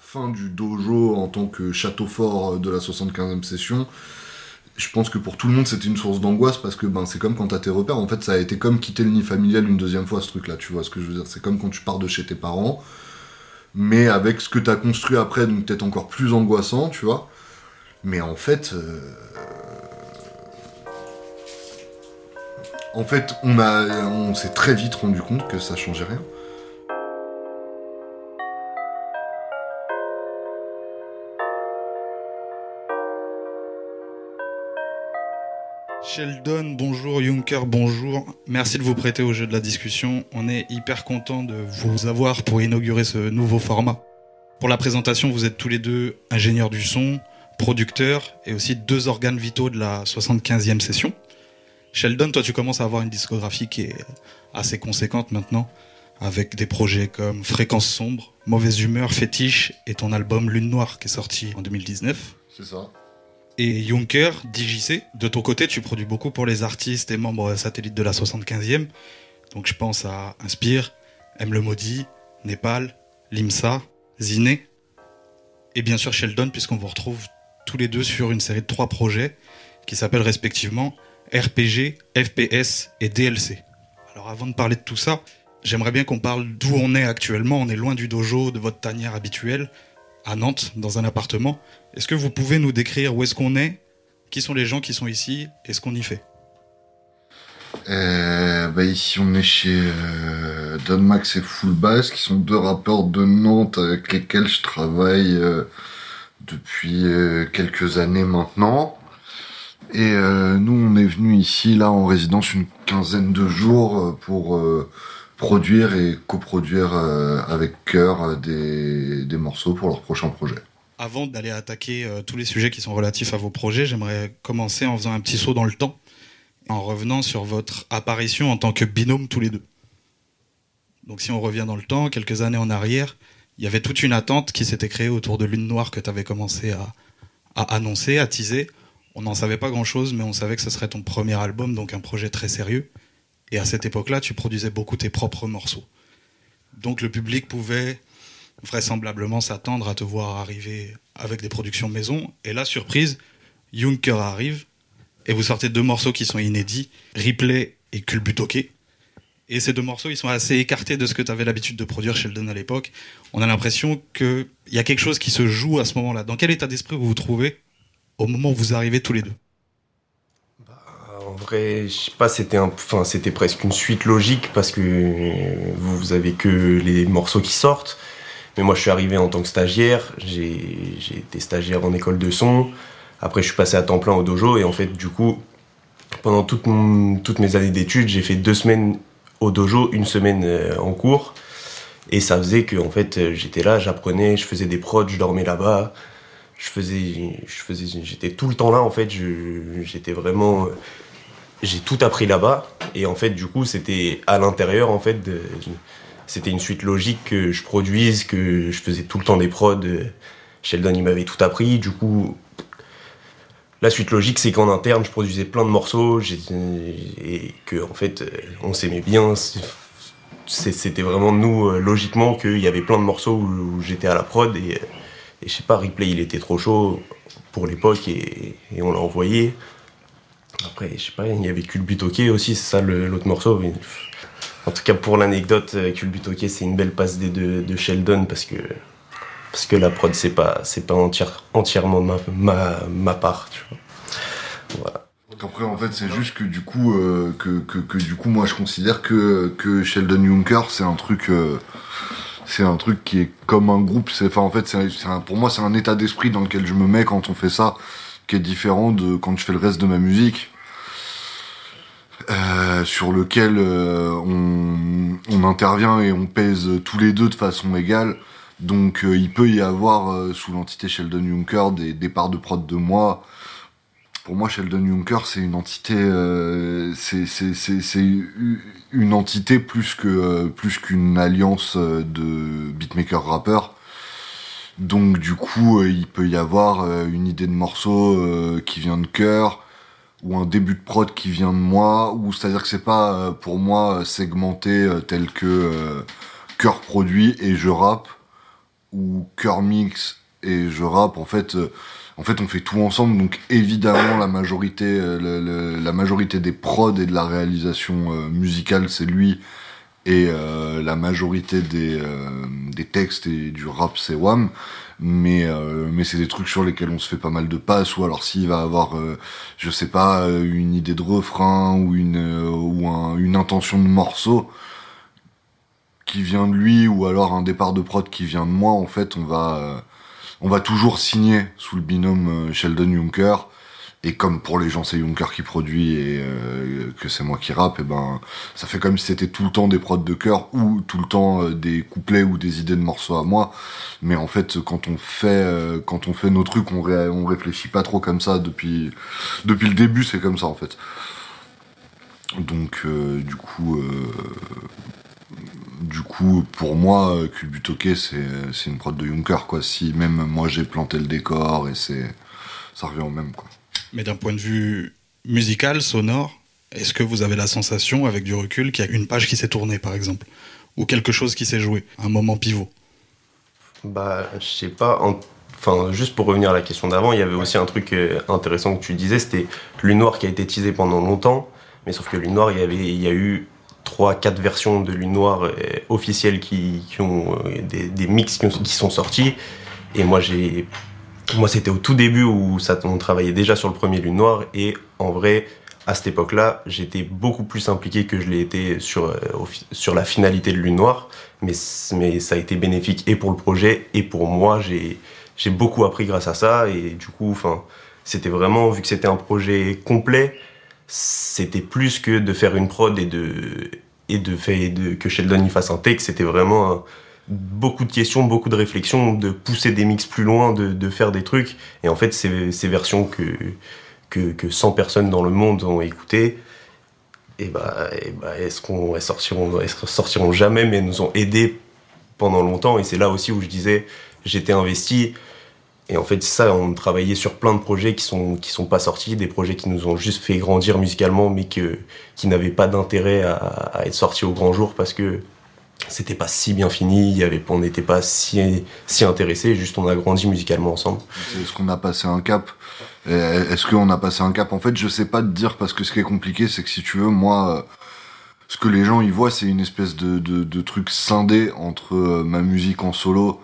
fin du dojo en tant que château fort de la 75e session, je pense que pour tout le monde c'était une source d'angoisse parce que ben c'est comme quand t'as tes repères. En fait ça a été comme quitter le nid familial une deuxième fois ce truc là tu vois ce que je veux dire. C'est comme quand tu pars de chez tes parents mais avec ce que t'as construit après donc peut-être encore plus angoissant tu vois. Mais en fait euh, en fait on a on s'est très vite rendu compte que ça changeait rien Sheldon, bonjour. Juncker, bonjour. Merci de vous prêter au jeu de la discussion. On est hyper content de vous avoir pour inaugurer ce nouveau format. Pour la présentation, vous êtes tous les deux ingénieurs du son, producteurs et aussi deux organes vitaux de la 75e session. Sheldon, toi, tu commences à avoir une discographie qui est assez conséquente maintenant, avec des projets comme Fréquence sombre, Mauvaise humeur, Fétiche et ton album Lune noire qui est sorti en 2019. c'est ça Et Juncker, DJC, de ton côté, tu produis beaucoup pour les artistes et membres satellites de la 75e. Donc je pense à Inspire, M le Maudit, Népal, Limsa, Ziné. Et bien sûr Sheldon, puisqu'on vous retrouve tous les deux sur une série de trois projets qui s'appellent respectivement RPG, FPS et DLC. Alors avant de parler de tout ça, j'aimerais bien qu'on parle d'où on est actuellement. On est loin du dojo, de votre tanière habituelle, à Nantes, dans un appartement. Est-ce que vous pouvez nous décrire où est-ce qu'on est, qui sont les gens qui sont ici? Et ce qu'on y fait? Euh, bah ici on est chez euh, Don Max et Full Bass qui sont deux rappeurs de Nantes avec lesquels je travaille euh, depuis euh, quelques années maintenant. Et nous on est venu ici là en résidence une quinzaine de jours pour produire et coproduire avec cœur des morceaux pour leur prochain projet. Avant d'aller attaquer euh, tous les sujets qui sont relatifs à vos projets, j'aimerais commencer en faisant un petit saut dans le temps, en revenant sur votre apparition en tant que binôme tous les deux. Donc si on revient dans le temps, quelques années en arrière, il y avait toute une attente qui s'était créée autour de Lune Noire que tu avais commencé à, à annoncer, à teaser. On n'en savait pas grand-chose, mais on savait que ce serait ton premier album, donc un projet très sérieux. Et à cette époque-là, tu produisais beaucoup tes propres morceaux. Donc le public pouvait vraisemblablement s'attendre à te voir arriver avec des productions maison. Et là, surprise, Juncker arrive et vous sortez deux morceaux qui sont inédits, Ripley et Culbutoke. Et ces deux morceaux, ils sont assez écartés de ce que tu avais l'habitude de produire Sheldon à l'époque. On a l'impression qu'il y a quelque chose qui se joue à ce moment-là. Dans quel état d'esprit vous vous trouvez au moment où vous arrivez tous les deux? En vrai, je sais pas, c'était enfin, c'était presque une suite logique parce que vous, vous avez que les morceaux qui sortent. Mais moi, je suis arrivé en tant que stagiaire. J'ai, été stagiaire en école de son. Après, je suis passé à temps plein au dojo et en fait, du coup, pendant toutes mes années d'études, j'ai fait deux semaines au dojo, une semaine euh, en cours. Et ça faisait que, en fait, euh, j'étais là, j'apprenais, je faisais des prods, je dormais là-bas. Je faisais, je faisais, j'étais tout le temps là, en fait. j'étais vraiment, euh, j'ai tout appris là-bas. Et en fait, du coup, c'était à l'intérieur, en fait, c'était une suite logique que je produise, que je faisais tout le temps des prods. euh, Sheldon, il m'avait tout appris. Du coup, la suite logique, c'est qu'en interne, je produisais plein de morceaux et que, en fait, euh, on s'aimait bien. C'était vraiment nous, euh, logiquement, qu'il y avait plein de morceaux où, j'étais à la prod et, je sais pas, Replay, il était trop chaud pour l'époque et, on l'a envoyé. Après, je sais pas, il y avait Culbutoke aussi, c'est ça l'autre morceau. En tout cas, pour l'anecdote, euh, Culbutoke, c'est une belle passe des de, de Sheldon parce que, parce que la prod, c'est pas, c'est pas entière- entièrement ma, ma, ma part, tu vois. Voilà. Après, en fait, c'est juste que du coup, euh, que, que, que du coup, moi, je considère que, que Sheldon Juncker, c'est un truc, euh, c'est un truc qui est comme un groupe. C'est, en fait, c'est, pour moi, c'est un état d'esprit dans lequel je me mets quand on fait ça, qui est différent de quand je fais le reste de ma musique, euh, sur lequel euh, on, on intervient et on pèse tous les deux de façon égale. Donc, euh, il peut y avoir euh, sous l'entité Sheldon Juncker des départs de prod de moi pour moi, Sheldon Juncker, c'est une entité, euh, c'est une entité plus que plus qu'une alliance de beatmaker rappeurs. Donc du coup, il peut y avoir une idée de morceau qui vient de cœur ou un début de prod qui vient de moi, ou c'est-à-dire que c'est pas euh, pour moi euh, segmenté euh, tel que euh, cœur produit et je rappe. ou cœur mix et je rappe, en fait, euh, en fait, on fait tout ensemble. Donc évidemment, la majorité, euh, la majorité des prods et de la réalisation euh, musicale, c'est lui. Et la majorité des, des textes et du rap, c'est Wam. Mais mais c'est des trucs sur lesquels on se fait pas mal de passes. Ou alors s'il va avoir, je sais pas, une idée de refrain ou une ou une intention de morceau qui vient de lui ou alors un départ de prod qui vient de moi, en fait, on va on va toujours signer sous le binôme euh, Sheldon Juncker. Et comme pour les gens c'est Juncker qui produit et euh, que c'est moi qui rappe, et ben ça fait comme si c'était tout le temps des prods de cœur ou tout le temps euh, des couplets ou des idées de morceaux à moi. Mais en fait, quand on fait quand on fait nos trucs, on, on réfléchit pas trop comme ça depuis depuis le début, c'est comme ça en fait. Donc du coup du coup, pour moi, Kubutoke, c'est une prod de Juncker, quoi. Si même moi j'ai planté le décor et c'est. Ça revient au même, quoi. Mais d'un point de vue musical, sonore, est-ce que vous avez la sensation, avec du recul, qu'il y a une page qui s'est tournée, par exemple Ou quelque chose qui s'est joué Un moment pivot? Bah, je sais pas. Enfin, juste pour revenir à la question d'avant, il y avait aussi un truc euh, intéressant que tu disais, c'était Lune Noire qui a été teasé pendant longtemps. Mais sauf que Lune Noire, il y, avait, il y a eu trois, quatre versions de Lune Noire euh, officielles qui, ont euh, des, mix qui, sont sortis. Et moi, j'ai, moi, c'était au tout début où ça, on travaillait déjà sur le premier Lune Noire. Et en vrai, à cette époque-là, j'étais beaucoup plus impliqué que je l'ai été sur, euh, la finalité de Lune Noire. Mais, ça a été bénéfique et pour le projet et pour moi. J'ai, beaucoup appris grâce à ça. Et du coup, enfin, c'était vraiment, vu que c'était un projet complet, c'était plus que de faire une prod et de et que Sheldon y fasse un take, c'était vraiment beaucoup de questions, beaucoup de réflexions, de pousser des mix plus loin, de, faire des trucs. Et en fait, ces, ces versions que, que, que 100 personnes dans le monde ont écoutées, et eh bah, et eh bah est-ce qu'on elles sortiront, elles sortiront jamais, mais nous ont aidés pendant longtemps. Et c'est là aussi où je disais, j'étais investi. Et en fait, ça, on travaillait sur plein de projets qui sont sont pas sortis, des projets qui nous ont juste fait grandir musicalement, mais qui n'avaient pas d'intérêt à, être sortis au grand jour parce que c'était pas si bien fini, y avait, on n'était pas si si intéressés, juste on a grandi musicalement ensemble. Est-ce qu'on a passé un cap Est-ce qu'on a passé un cap? En fait, je sais pas te dire parce que ce qui est compliqué, c'est que si tu veux, moi ce que les gens y voient, c'est une espèce de, de, truc scindé entre euh, ma musique en solo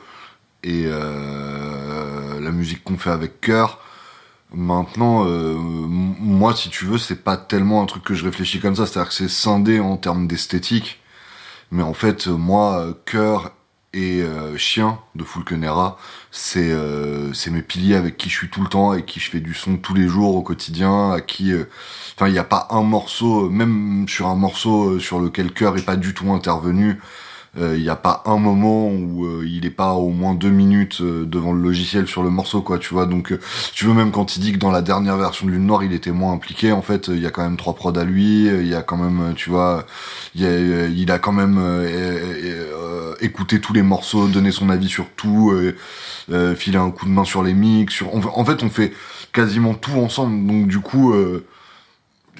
et euh, la musique qu'on fait avec cœur. Maintenant, euh, moi, si tu veux, c'est pas tellement un truc que je réfléchis comme ça. C'est-à-dire que c'est scindé en termes d'esthétique. Mais en fait, moi, cœur et euh, chien de Fulkenera, c'est euh, mes piliers avec qui je suis tout le temps, avec qui je fais du son tous les jours au quotidien, à qui, enfin, il n'y a pas un morceau, même sur un morceau sur lequel cœur est pas du tout intervenu il euh, n'y a pas un moment où euh, il est pas au moins deux minutes euh, devant le logiciel sur le morceau quoi tu vois. Donc tu veux même quand il dit que dans la dernière version de Lune Noire il était moins impliqué en fait il y a quand même trois prods à lui il y a quand même tu vois il, a, quand même écouté tous les morceaux donné son avis sur tout filé un coup de main sur les mix sur en fait on fait quasiment tout ensemble. Donc du coup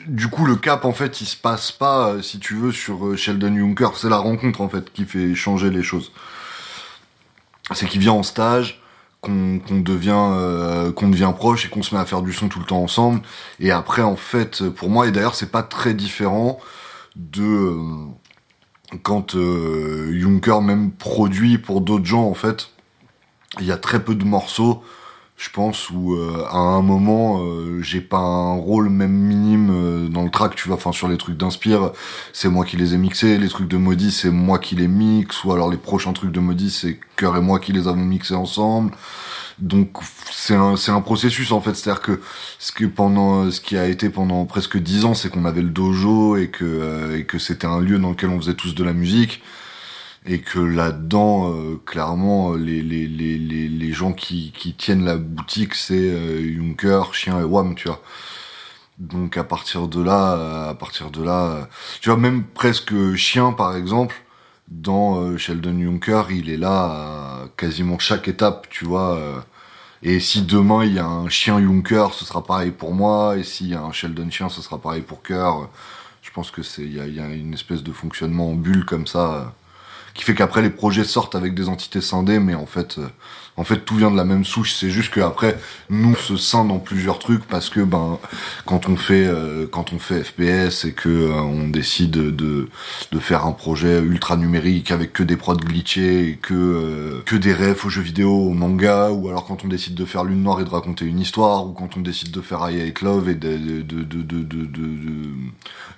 du coup, le cap, en fait, il se passe pas, euh, si tu veux, sur euh, Sheldon Juncker. C'est la rencontre, en fait, qui fait changer les choses. C'est qu'il vient en stage, qu'on devient, euh, qu'on devient proche et qu'on se met à faire du son tout le temps ensemble. Et après, en fait, pour moi, et d'ailleurs, c'est pas très différent de quand Juncker même produit pour d'autres gens, en fait. Il y a très peu de morceaux je pense où euh, à un moment euh, j'ai pas un rôle même minime euh, dans le track tu vois. Enfin sur les trucs d'inspire c'est moi qui les ai mixés. Les trucs de Modi c'est moi qui les mixe. Ou alors les prochains trucs de Modi c'est Cœur et moi qui les avons mixés ensemble. Donc c'est un un processus en fait. C'est-à-dire que ce que pendant ce qui a été pendant presque dix ans c'est qu'on avait le dojo et que et que c'était un lieu dans lequel on faisait tous de la musique et que là-dedans, euh, clairement, les, les, les, les, gens qui, tiennent la boutique, c'est euh, Juncker, Chien et Wam, tu vois. Donc à partir de là, euh, à partir de là, tu vois, même presque Chien, par exemple, dans Sheldon Juncker, il est là à quasiment chaque étape, tu vois. et si demain il y a un chien Juncker, ce sera pareil pour moi. Et s'il y a un Sheldon chien, ce sera pareil pour Cœur. Je pense que c'est il y a, une espèce de fonctionnement en bulle comme ça qui fait qu'après les projets sortent avec des entités scindées, mais en fait, euh, en fait, tout vient de la même souche. C'est juste qu'après, nous se scinde dans plusieurs trucs parce que ben, quand on fait, euh, quand on fait FPS et que euh, on décide de de faire un projet ultra numérique avec que des prods glitchés et que euh, que des refs aux jeux vidéo, au manga, ou alors quand on décide de faire Lune Noire et de raconter une histoire, ou quand on décide de faire I Hate Love et de de de de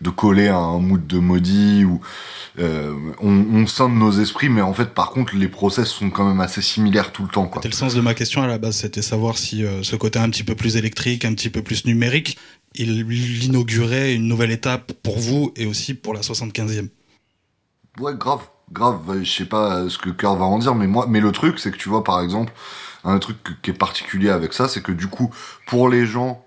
de, coller à un mood de maudit ou on, on scinde nos esprits, mais en fait, par contre, les process sont quand même assez similaires tout le temps. C'était le sens de ma question à la base, c'était savoir si euh, ce côté un petit peu plus électrique, un petit peu plus numérique, il inaugurait une nouvelle étape pour vous et aussi pour la 75e. Ouais, grave, grave. Je sais pas ce que Cœur va en dire, mais moi, mais le truc, c'est que tu vois, par exemple, un truc qui est particulier avec ça, c'est que du coup, pour les gens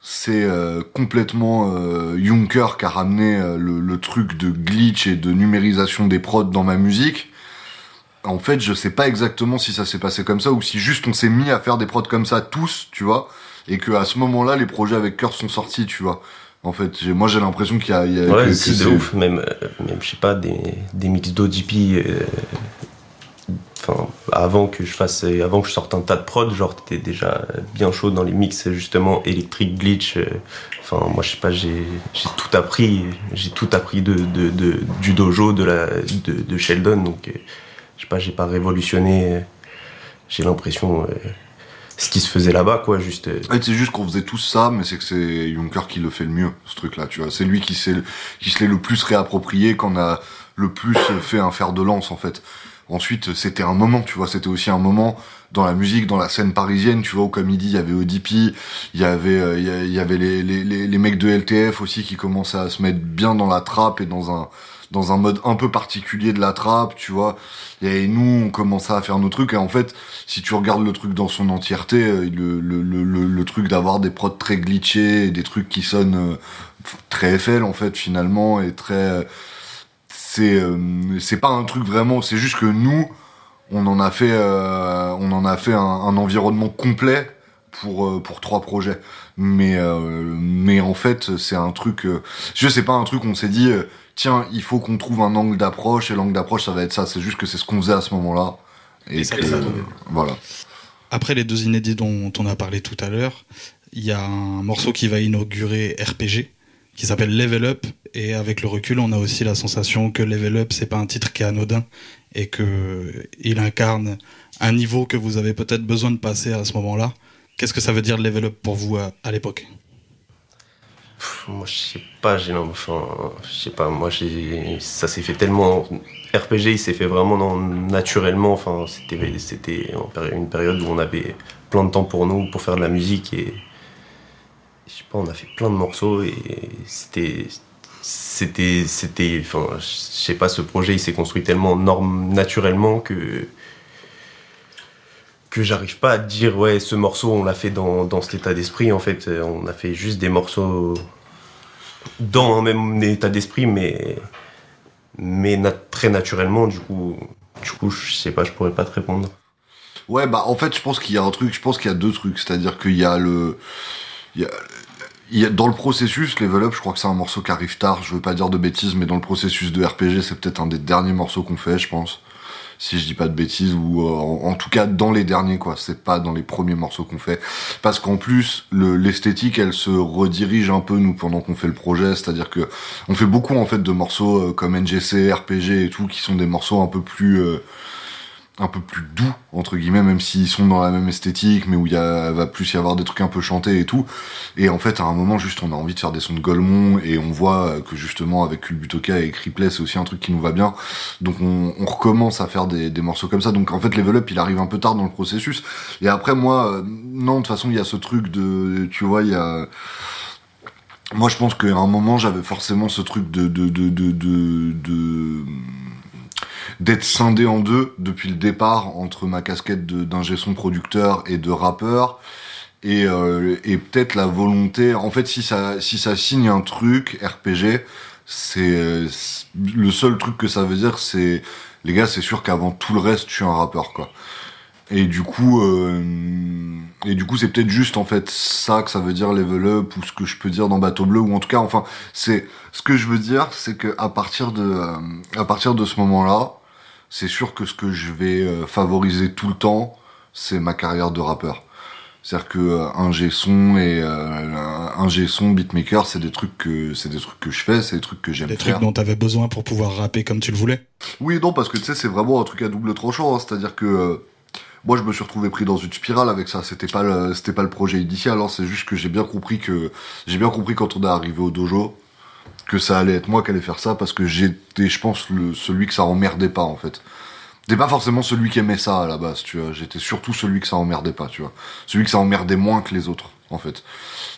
c'est euh, complètement euh, Juncker qui a ramené euh, le, truc de glitch et de numérisation des prods dans ma musique. En fait, je sais pas exactement si ça s'est passé comme ça ou si juste on s'est mis à faire des prods comme ça tous, tu vois, et que à ce moment-là, les projets avec cœur sont sortis, tu vois. En fait, moi j'ai l'impression qu'il y a, il y a ouais, c'est ouf, même, même je sais pas des, des mix d'ODP enfin, avant que je fasse, avant que je sorte un tas de prod, genre t'étais déjà bien chaud dans les mix justement électrique glitch. Euh, enfin, moi je sais pas, j'ai tout appris, j'ai tout appris de, de, de, du dojo de la de, de Sheldon, donc euh, je sais pas, j'ai pas révolutionné. J'ai l'impression euh, ce qui se faisait là-bas, quoi, juste. c'est juste qu'on faisait tous ça, mais c'est que c'est Juncker qui le fait le mieux, ce truc-là, tu vois. C'est lui qui, qui se l'est le plus réapproprié, qu'on a le plus fait un fer de lance, en fait. Ensuite, c'était un moment, tu vois, c'était aussi un moment dans la musique, dans la scène parisienne, tu vois, où comme il dit, il y avait ODP, il y avait, euh, il y avait les, les, les, mecs de LTF aussi qui commençaient à se mettre bien dans la trappe et dans un, dans un mode un peu particulier de la trappe, tu vois. Et nous, on commençait à faire nos trucs. Et en fait, si tu regardes le truc dans son entièreté, euh, le, le, le, le, truc d'avoir des prods très glitchés des trucs qui sonnent euh, très FL, en fait, finalement, et très c'est euh, c'est pas un truc vraiment c'est juste que nous on en a fait euh, on en a fait un, environnement complet pour euh, pour trois projets mais mais en fait c'est un truc je sais pas un truc on s'est dit tiens il faut qu'on trouve un angle d'approche et l'angle d'approche ça va être ça. C'est juste que c'est ce qu'on faisait à ce moment-là. Et, ça, voilà. Après les deux inédits dont on a parlé tout à l'heure il y a un morceau qui va inaugurer RPG qui s'appelle Level Up. Et avec le recul, on a aussi la sensation que Level Up, c'est pas un titre qui est anodin et que il incarne un niveau que vous avez peut-être besoin de passer à ce moment-là. Qu'est-ce que ça veut dire Level Up pour vous à, l'époque? Moi, je sais pas, j'ai enfin, je sais pas, moi, ça s'est fait tellement, RPG, il s'est fait vraiment naturellement, enfin, c'était, c'était une période où on avait plein de temps pour nous, pour faire de la musique et je sais pas, on a fait plein de morceaux et c'était c'était c'était enfin je sais pas ce projet il s'est construit tellement norme naturellement que que j'arrive pas à dire ouais ce morceau on l'a fait dans, dans cet état d'esprit en fait. On a fait juste des morceaux dans un même état d'esprit mais mais très naturellement. Du coup du coup je sais pas je pourrais pas te répondre. Ouais bah en fait je pense qu'il y a un truc je pense qu'il y a deux trucs. C'est à dire qu'il y a le il y a il y a, dans le processus, Level Up, je crois que c'est un morceau qui arrive tard, je veux pas dire de bêtises, mais dans le processus de RPG, c'est peut-être un des derniers morceaux qu'on fait, je pense. Si je dis pas de bêtises, ou euh, en, tout cas dans les derniers, quoi. C'est pas dans les premiers morceaux qu'on fait. Parce qu'en plus, l'esthétique, elle se redirige un peu, nous, pendant qu'on fait le projet. C'est-à-dire que on fait beaucoup, en fait, de morceaux euh, comme NGC, RPG et tout, qui sont des morceaux un peu plus... Euh, un peu plus doux entre guillemets même s'ils sont dans la même esthétique mais où il va plus y avoir des trucs un peu chantés et tout. Et en fait à un moment juste on a envie de faire des sons de Golemont et on voit que justement avec Culbutoka et Cripplet c'est aussi un truc qui nous va bien. Donc on, recommence à faire des, morceaux comme ça. Donc en fait Level Up il arrive un peu tard dans le processus. Et après moi euh, non de toute façon il y a ce truc de tu vois il y a moi je pense qu'à un moment j'avais forcément ce truc de de, de, de d'être scindé en deux depuis le départ entre ma casquette d'ingé son producteur et de rappeur. Et, euh, et peut-être la volonté en fait si ça si ça signe un truc RPG c'est le seul truc que ça veut dire c'est les gars c'est sûr qu'avant tout le reste je suis un rappeur quoi. Et du coup euh, et du coup c'est peut-être juste en fait ça que ça veut dire level up ou ce que je peux dire dans Bateau Bleu ou en tout cas enfin c'est ce que je veux dire c'est que à partir de euh, à partir de ce moment là c'est sûr que ce que je vais euh, favoriser tout le temps, c'est ma carrière de rappeur. C'est-à-dire que euh, un G son et euh, un G son beatmaker, c'est des trucs que c'est des trucs que je fais, c'est des trucs que j'aime Des faire. trucs dont t'avais besoin pour pouvoir rapper comme tu le voulais. Oui non parce que tu sais c'est vraiment un truc à double tranchant, hein. c'est-à-dire que euh, moi je me suis retrouvé pris dans une spirale avec ça, c'était pas le, c'était pas le projet initial, hein. c'est juste que j'ai bien compris que j'ai bien compris quand on est arrivé au dojo que ça allait être moi qui allais faire ça parce que j'étais je pense le celui que ça emmerdait pas en fait. J'étais pas forcément celui qui aimait ça à la base, tu vois, j'étais surtout celui que ça emmerdait pas, tu vois. Celui que ça emmerdait moins que les autres en fait.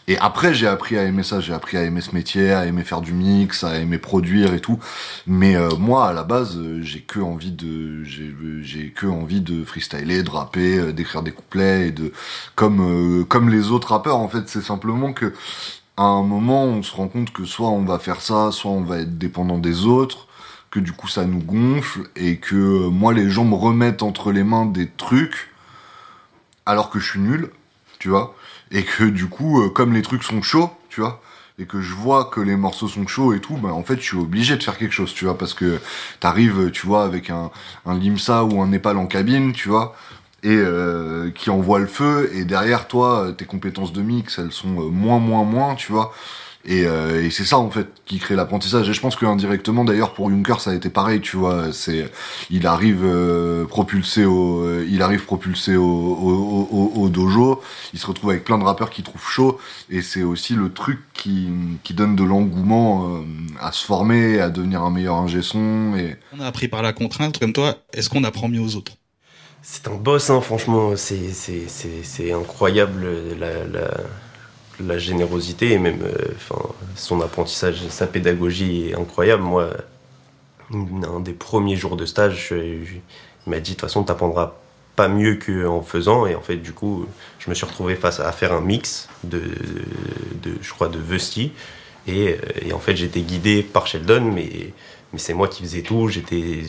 Et après, j'ai appris à aimer ça, j'ai appris à aimer ce métier, à aimer faire du mix, à aimer produire et tout. Mais euh, moi, à la base, euh, j'ai que envie de, j'ai, j'ai que envie de freestyler, de rapper, euh, d'écrire des couplets et de, comme euh, comme les autres rappeurs. En fait, c'est simplement que à un moment, on se rend compte que soit on va faire ça, soit on va être dépendant des autres, que du coup ça nous gonfle et que euh, moi, les gens me remettent entre les mains des trucs alors que je suis nul, tu vois et que du coup, euh, comme les trucs sont chauds, tu vois, et que je vois que les morceaux sont chauds et tout, ben en fait, je suis obligé de faire quelque chose, tu vois, parce que t'arrives, tu vois, avec un, un limsa ou un népal en cabine, tu vois, et euh, qui envoie le feu, et derrière toi, euh, tes compétences de mix, elles sont euh, moins, moins, moins, tu vois. Et, euh, et c'est ça en fait qui crée l'apprentissage. Et je pense que indirectement d'ailleurs pour Juncker ça a été pareil, tu vois. C'est il arrive euh, propulsé au, euh, il arrive propulsé au, au, au, au dojo. Il se retrouve avec plein de rappeurs qui trouvent chaud. Et c'est aussi le truc qui, qui donne de l'engouement à se former, à devenir un meilleur ingé son. Et On a appris par la contrainte, comme toi, est-ce qu'on apprend mieux aux autres? C'est un boss, hein, franchement. C'est, incroyable la, générosité et même euh, son apprentissage, sa pédagogie est incroyable. Moi, un des premiers jours de stage, il m'a dit de toute façon, tu n'apprendras pas mieux qu'en faisant. Et en fait, du coup, je me suis retrouvé face à faire un mix de, je crois, de Vesti. Et, en fait, j'étais guidé par Sheldon, mais, mais c'est moi qui faisais tout. J'étais,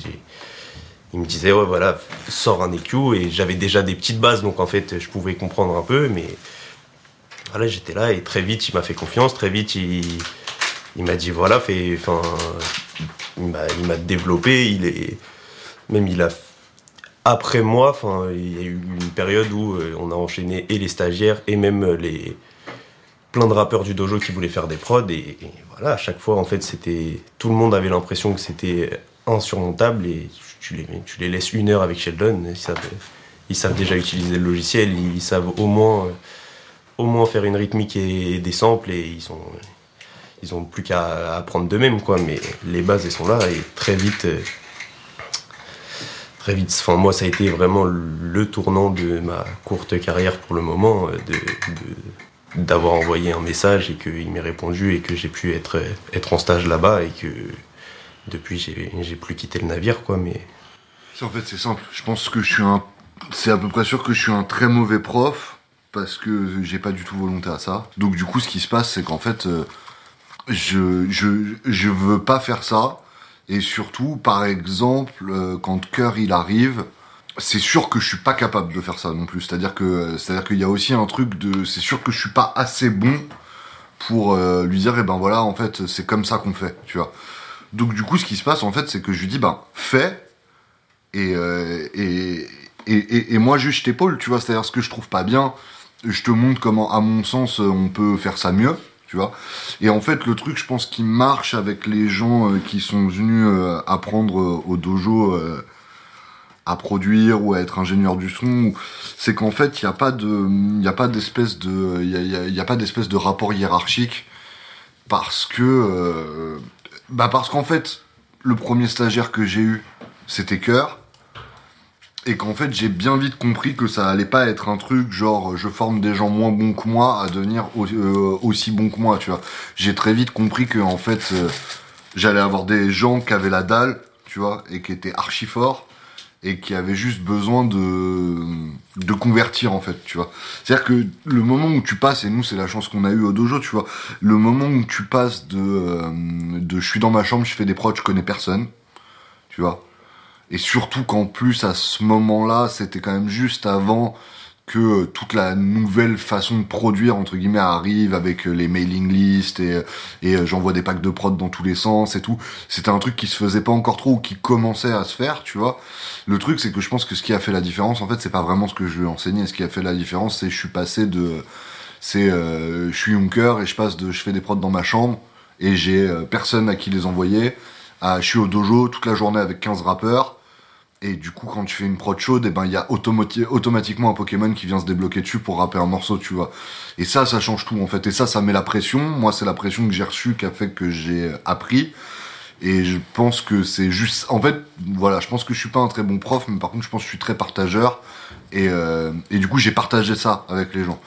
il me disait, ouais, voilà, sors un EQ. Et j'avais déjà des petites bases, donc en fait, je pouvais comprendre un peu. Mais voilà, j'étais là et très vite, il m'a fait confiance. Très vite, il, il m'a dit, voilà, fais, enfin, il m'a, développé. Il est, même il a, après moi, enfin, il y a eu une période où euh, on a enchaîné et les stagiaires et même les plein de rappeurs du dojo qui voulaient faire des prods et, et voilà, à chaque fois, en fait, c'était, tout le monde avait l'impression que c'était insurmontable et tu les, tu les laisses une heure avec Sheldon, ils savent, ils savent déjà utiliser le logiciel, ils, savent au moins, euh, au moins faire une rythmique et des samples et ils sont, ils ont plus qu'à apprendre d'eux-mêmes quoi. Mais les bases elles sont là et très vite, euh, très vite. Enfin moi ça a été vraiment le tournant de ma courte carrière pour le moment, euh, de- d'avoir envoyé un message et qu'il m'ait répondu et que j'ai pu être être en stage là-bas et que depuis j'ai plus quitté le navire quoi. Mais En fait, c'est simple. Je pense que je suis un. C'est à peu près sûr que je suis un très mauvais prof parce que j'ai pas du tout volonté à ça. Donc du coup, ce qui se passe, c'est qu'en fait, euh, je je je veux pas faire ça. Et surtout, par exemple, euh, quand Cœur il arrive, c'est sûr que je suis pas capable de faire ça non plus. C'est-à-dire que c'est-à-dire qu'il y a aussi un truc de. C'est sûr que je suis pas assez bon pour euh, lui dire, eh ben voilà, en fait, c'est comme ça qu'on fait, tu vois. Donc du coup, ce qui se passe, en fait, c'est que je lui dis, ben fais et, euh, et, et, et, moi juste je t'épaule, tu vois, c'est-à-dire ce que je trouve pas bien, je te montre comment, à mon sens, on peut faire ça mieux, tu vois. Et en fait, le truc, je pense, qui marche avec les gens euh, qui sont venus euh, apprendre au dojo à produire ou à être ingénieur du son, c'est qu'en fait, il n'y a pas de, il a pas d'espèce de, il a, pas d'espèce de rapport hiérarchique parce que, bah parce qu'en fait, le premier stagiaire que j'ai eu, c'était Cœur. Et qu'en fait, j'ai bien vite compris que ça allait pas être un truc genre je forme des gens moins bons que moi à devenir euh, aussi bons que moi, tu vois. J'ai très vite compris que en fait, euh, j'allais avoir des gens qui avaient la dalle, tu vois, et qui étaient archi forts et qui avaient juste besoin de de convertir en fait, tu vois. C'est-à-dire que le moment où tu passes et nous c'est la chance qu'on a eu au dojo, tu vois, le moment où tu passes de euh, de je suis dans ma chambre, je fais des prods, je connais personne, tu vois. Et surtout qu'en plus, à ce moment-là, c'était quand même juste avant que toute la nouvelle façon de produire entre guillemets arrive avec les mailing lists et, et j'envoie des packs de prod dans tous les sens et tout. C'était un truc qui se faisait pas encore trop ou qui commençait à se faire, tu vois. Le truc c'est que je pense que ce qui a fait la différence en fait c'est pas vraiment ce que je lui ai enseigné. Ce qui a fait la différence c'est je suis passé de c'est je suis Junker et je passe de je fais des prods dans ma chambre et j'ai personne à qui les envoyer à je suis au dojo toute la journée avec 15 rappeurs et du coup, quand tu fais une prod chaude, eh ben, il y a automatiquement un Pokémon qui vient se débloquer dessus pour rapper un morceau, tu vois. Et ça, ça change tout, en fait. Et ça, ça met la pression. Moi, c'est la pression que j'ai reçue qui a fait que j'ai appris. Et je pense que c'est juste, en fait, voilà, je pense que je suis pas un très bon prof, mais par contre, je pense que je suis très partageur. Et, euh, et du coup, j'ai partagé ça avec les gens.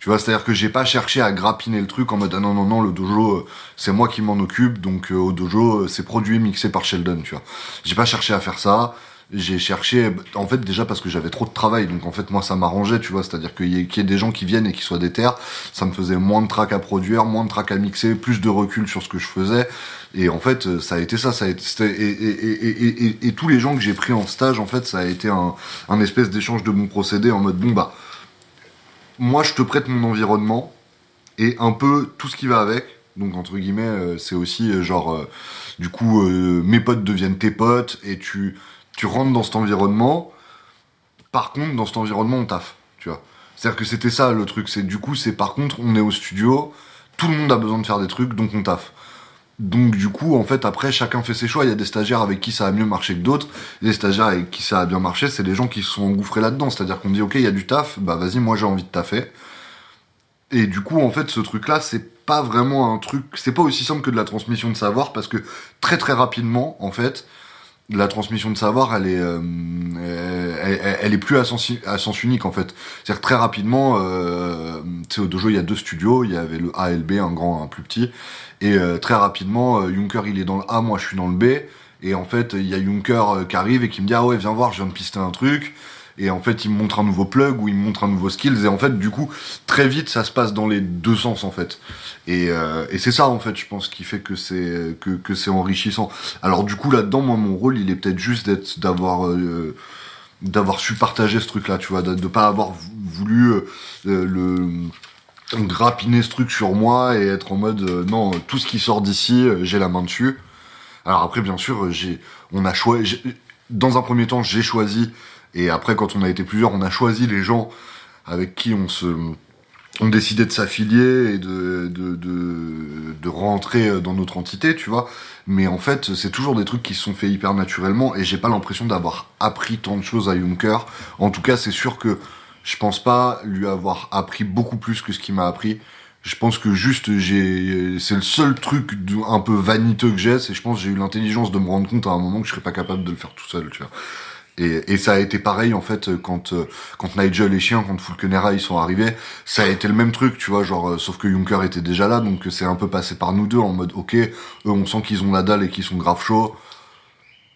Tu vois, c'est-à-dire que j'ai pas cherché à grappiner le truc en mode ah non non non le dojo euh, c'est moi qui m'en occupe donc euh, au dojo c'est produit mixé par Sheldon, tu vois. J'ai pas cherché à faire ça j'ai cherché, en fait, déjà parce que j'avais trop de travail, donc en fait, moi, ça m'arrangeait, tu vois, c'est-à-dire qu'il y, ait des gens qui viennent et qui soient des terres, ça me faisait moins de trac à produire, moins de trac à mixer, plus de recul sur ce que je faisais, et en fait, ça a été ça, ça a été, et, tous les gens que j'ai pris en stage, en fait, ça a été un, un espèce d'échange de mon procédé en mode, bon, bah, moi, je te prête mon environnement, et un peu tout ce qui va avec, donc entre guillemets, euh, c'est aussi euh, genre, euh, du coup, mes potes deviennent tes potes, et tu tu rentres dans cet environnement. Par contre, dans cet environnement, on taffe, tu vois. C'est-à-dire que c'était ça le truc. C'est du coup, c'est par contre, on est au studio, tout le monde a besoin de faire des trucs, donc on taffe. Donc du coup, en fait, après, chacun fait ses choix. Il y a des stagiaires avec qui ça a mieux marché que d'autres. Des stagiaires avec qui ça a bien marché, c'est des gens qui se sont engouffrés là-dedans. C'est-à-dire qu'on dit, ok, il y a du taf, bah vas-y, moi j'ai envie de taffer. Et du coup, en fait, ce truc-là, c'est pas vraiment un truc, c'est pas aussi simple que de la transmission de savoir, parce que très très rapidement, en fait, la transmission de savoir, elle est, euh, elle, est plus à sens, unique en fait. C'est-à-dire très rapidement, euh, tu au dojo il y a deux studios, il y avait le A et le B, un grand, un plus petit, et euh, très rapidement, euh, Junker il est dans le A, moi je suis dans le B, et en fait il y a Junker qui arrive et qui me dit ah ouais viens voir, je viens de pister un truc, et en fait il me montre un nouveau plug ou il me montre un nouveau skills. Et en fait du coup très vite ça se passe dans les deux sens en fait. Et, euh, et c'est ça en fait je pense qui fait que c'est que, que c'est enrichissant. Alors du coup là-dedans moi mon rôle il est peut-être juste d'être d'avoir euh, d'avoir su partager ce truc là tu vois de, de pas avoir voulu euh, le grappiner ce truc sur moi et être en mode non tout ce qui sort d'ici j'ai la main dessus. Alors après bien sûr j'ai on a choisi dans un premier temps j'ai choisi et après, quand on a été plusieurs, on a choisi les gens avec qui on se, on décidait de s'affilier et de, de, de, de, rentrer dans notre entité, tu vois. Mais en fait, c'est toujours des trucs qui se sont faits hyper naturellement et j'ai pas l'impression d'avoir appris tant de choses à Juncker. En tout cas, c'est sûr que je pense pas lui avoir appris beaucoup plus que ce qu'il m'a appris. Je pense que juste j'ai, c'est le seul truc un peu vaniteux que j'ai, c'est je pense j'ai eu l'intelligence de me rendre compte à un moment que je serais pas capable de le faire tout seul, tu vois. Et, ça a été pareil en fait quand euh, quand Nigel et Chien, quand Fulkenera ils sont arrivés, ça a été le même truc, tu vois, genre euh, sauf que Juncker était déjà là, donc c'est un peu passé par nous deux en mode ok, eux on sent qu'ils ont la dalle et qu'ils sont grave chauds,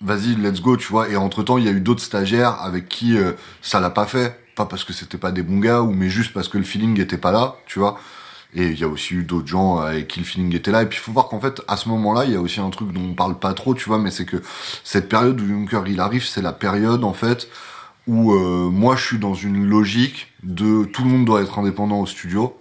vas-y let's go, tu vois. Et entre temps il y a eu d'autres stagiaires avec qui euh, ça l'a pas fait, pas parce que c'était pas des bons gars ou mais juste parce que le feeling était pas là, tu vois. Et il y a aussi eu d'autres gens avec qui le feeling était là. Et puis il faut voir qu'en fait, à ce moment-là, il y a aussi un truc dont on parle pas trop, tu vois, mais c'est que cette période où Juncker il arrive, c'est la période en fait où euh, moi je suis dans une logique de tout le monde doit être indépendant au studio.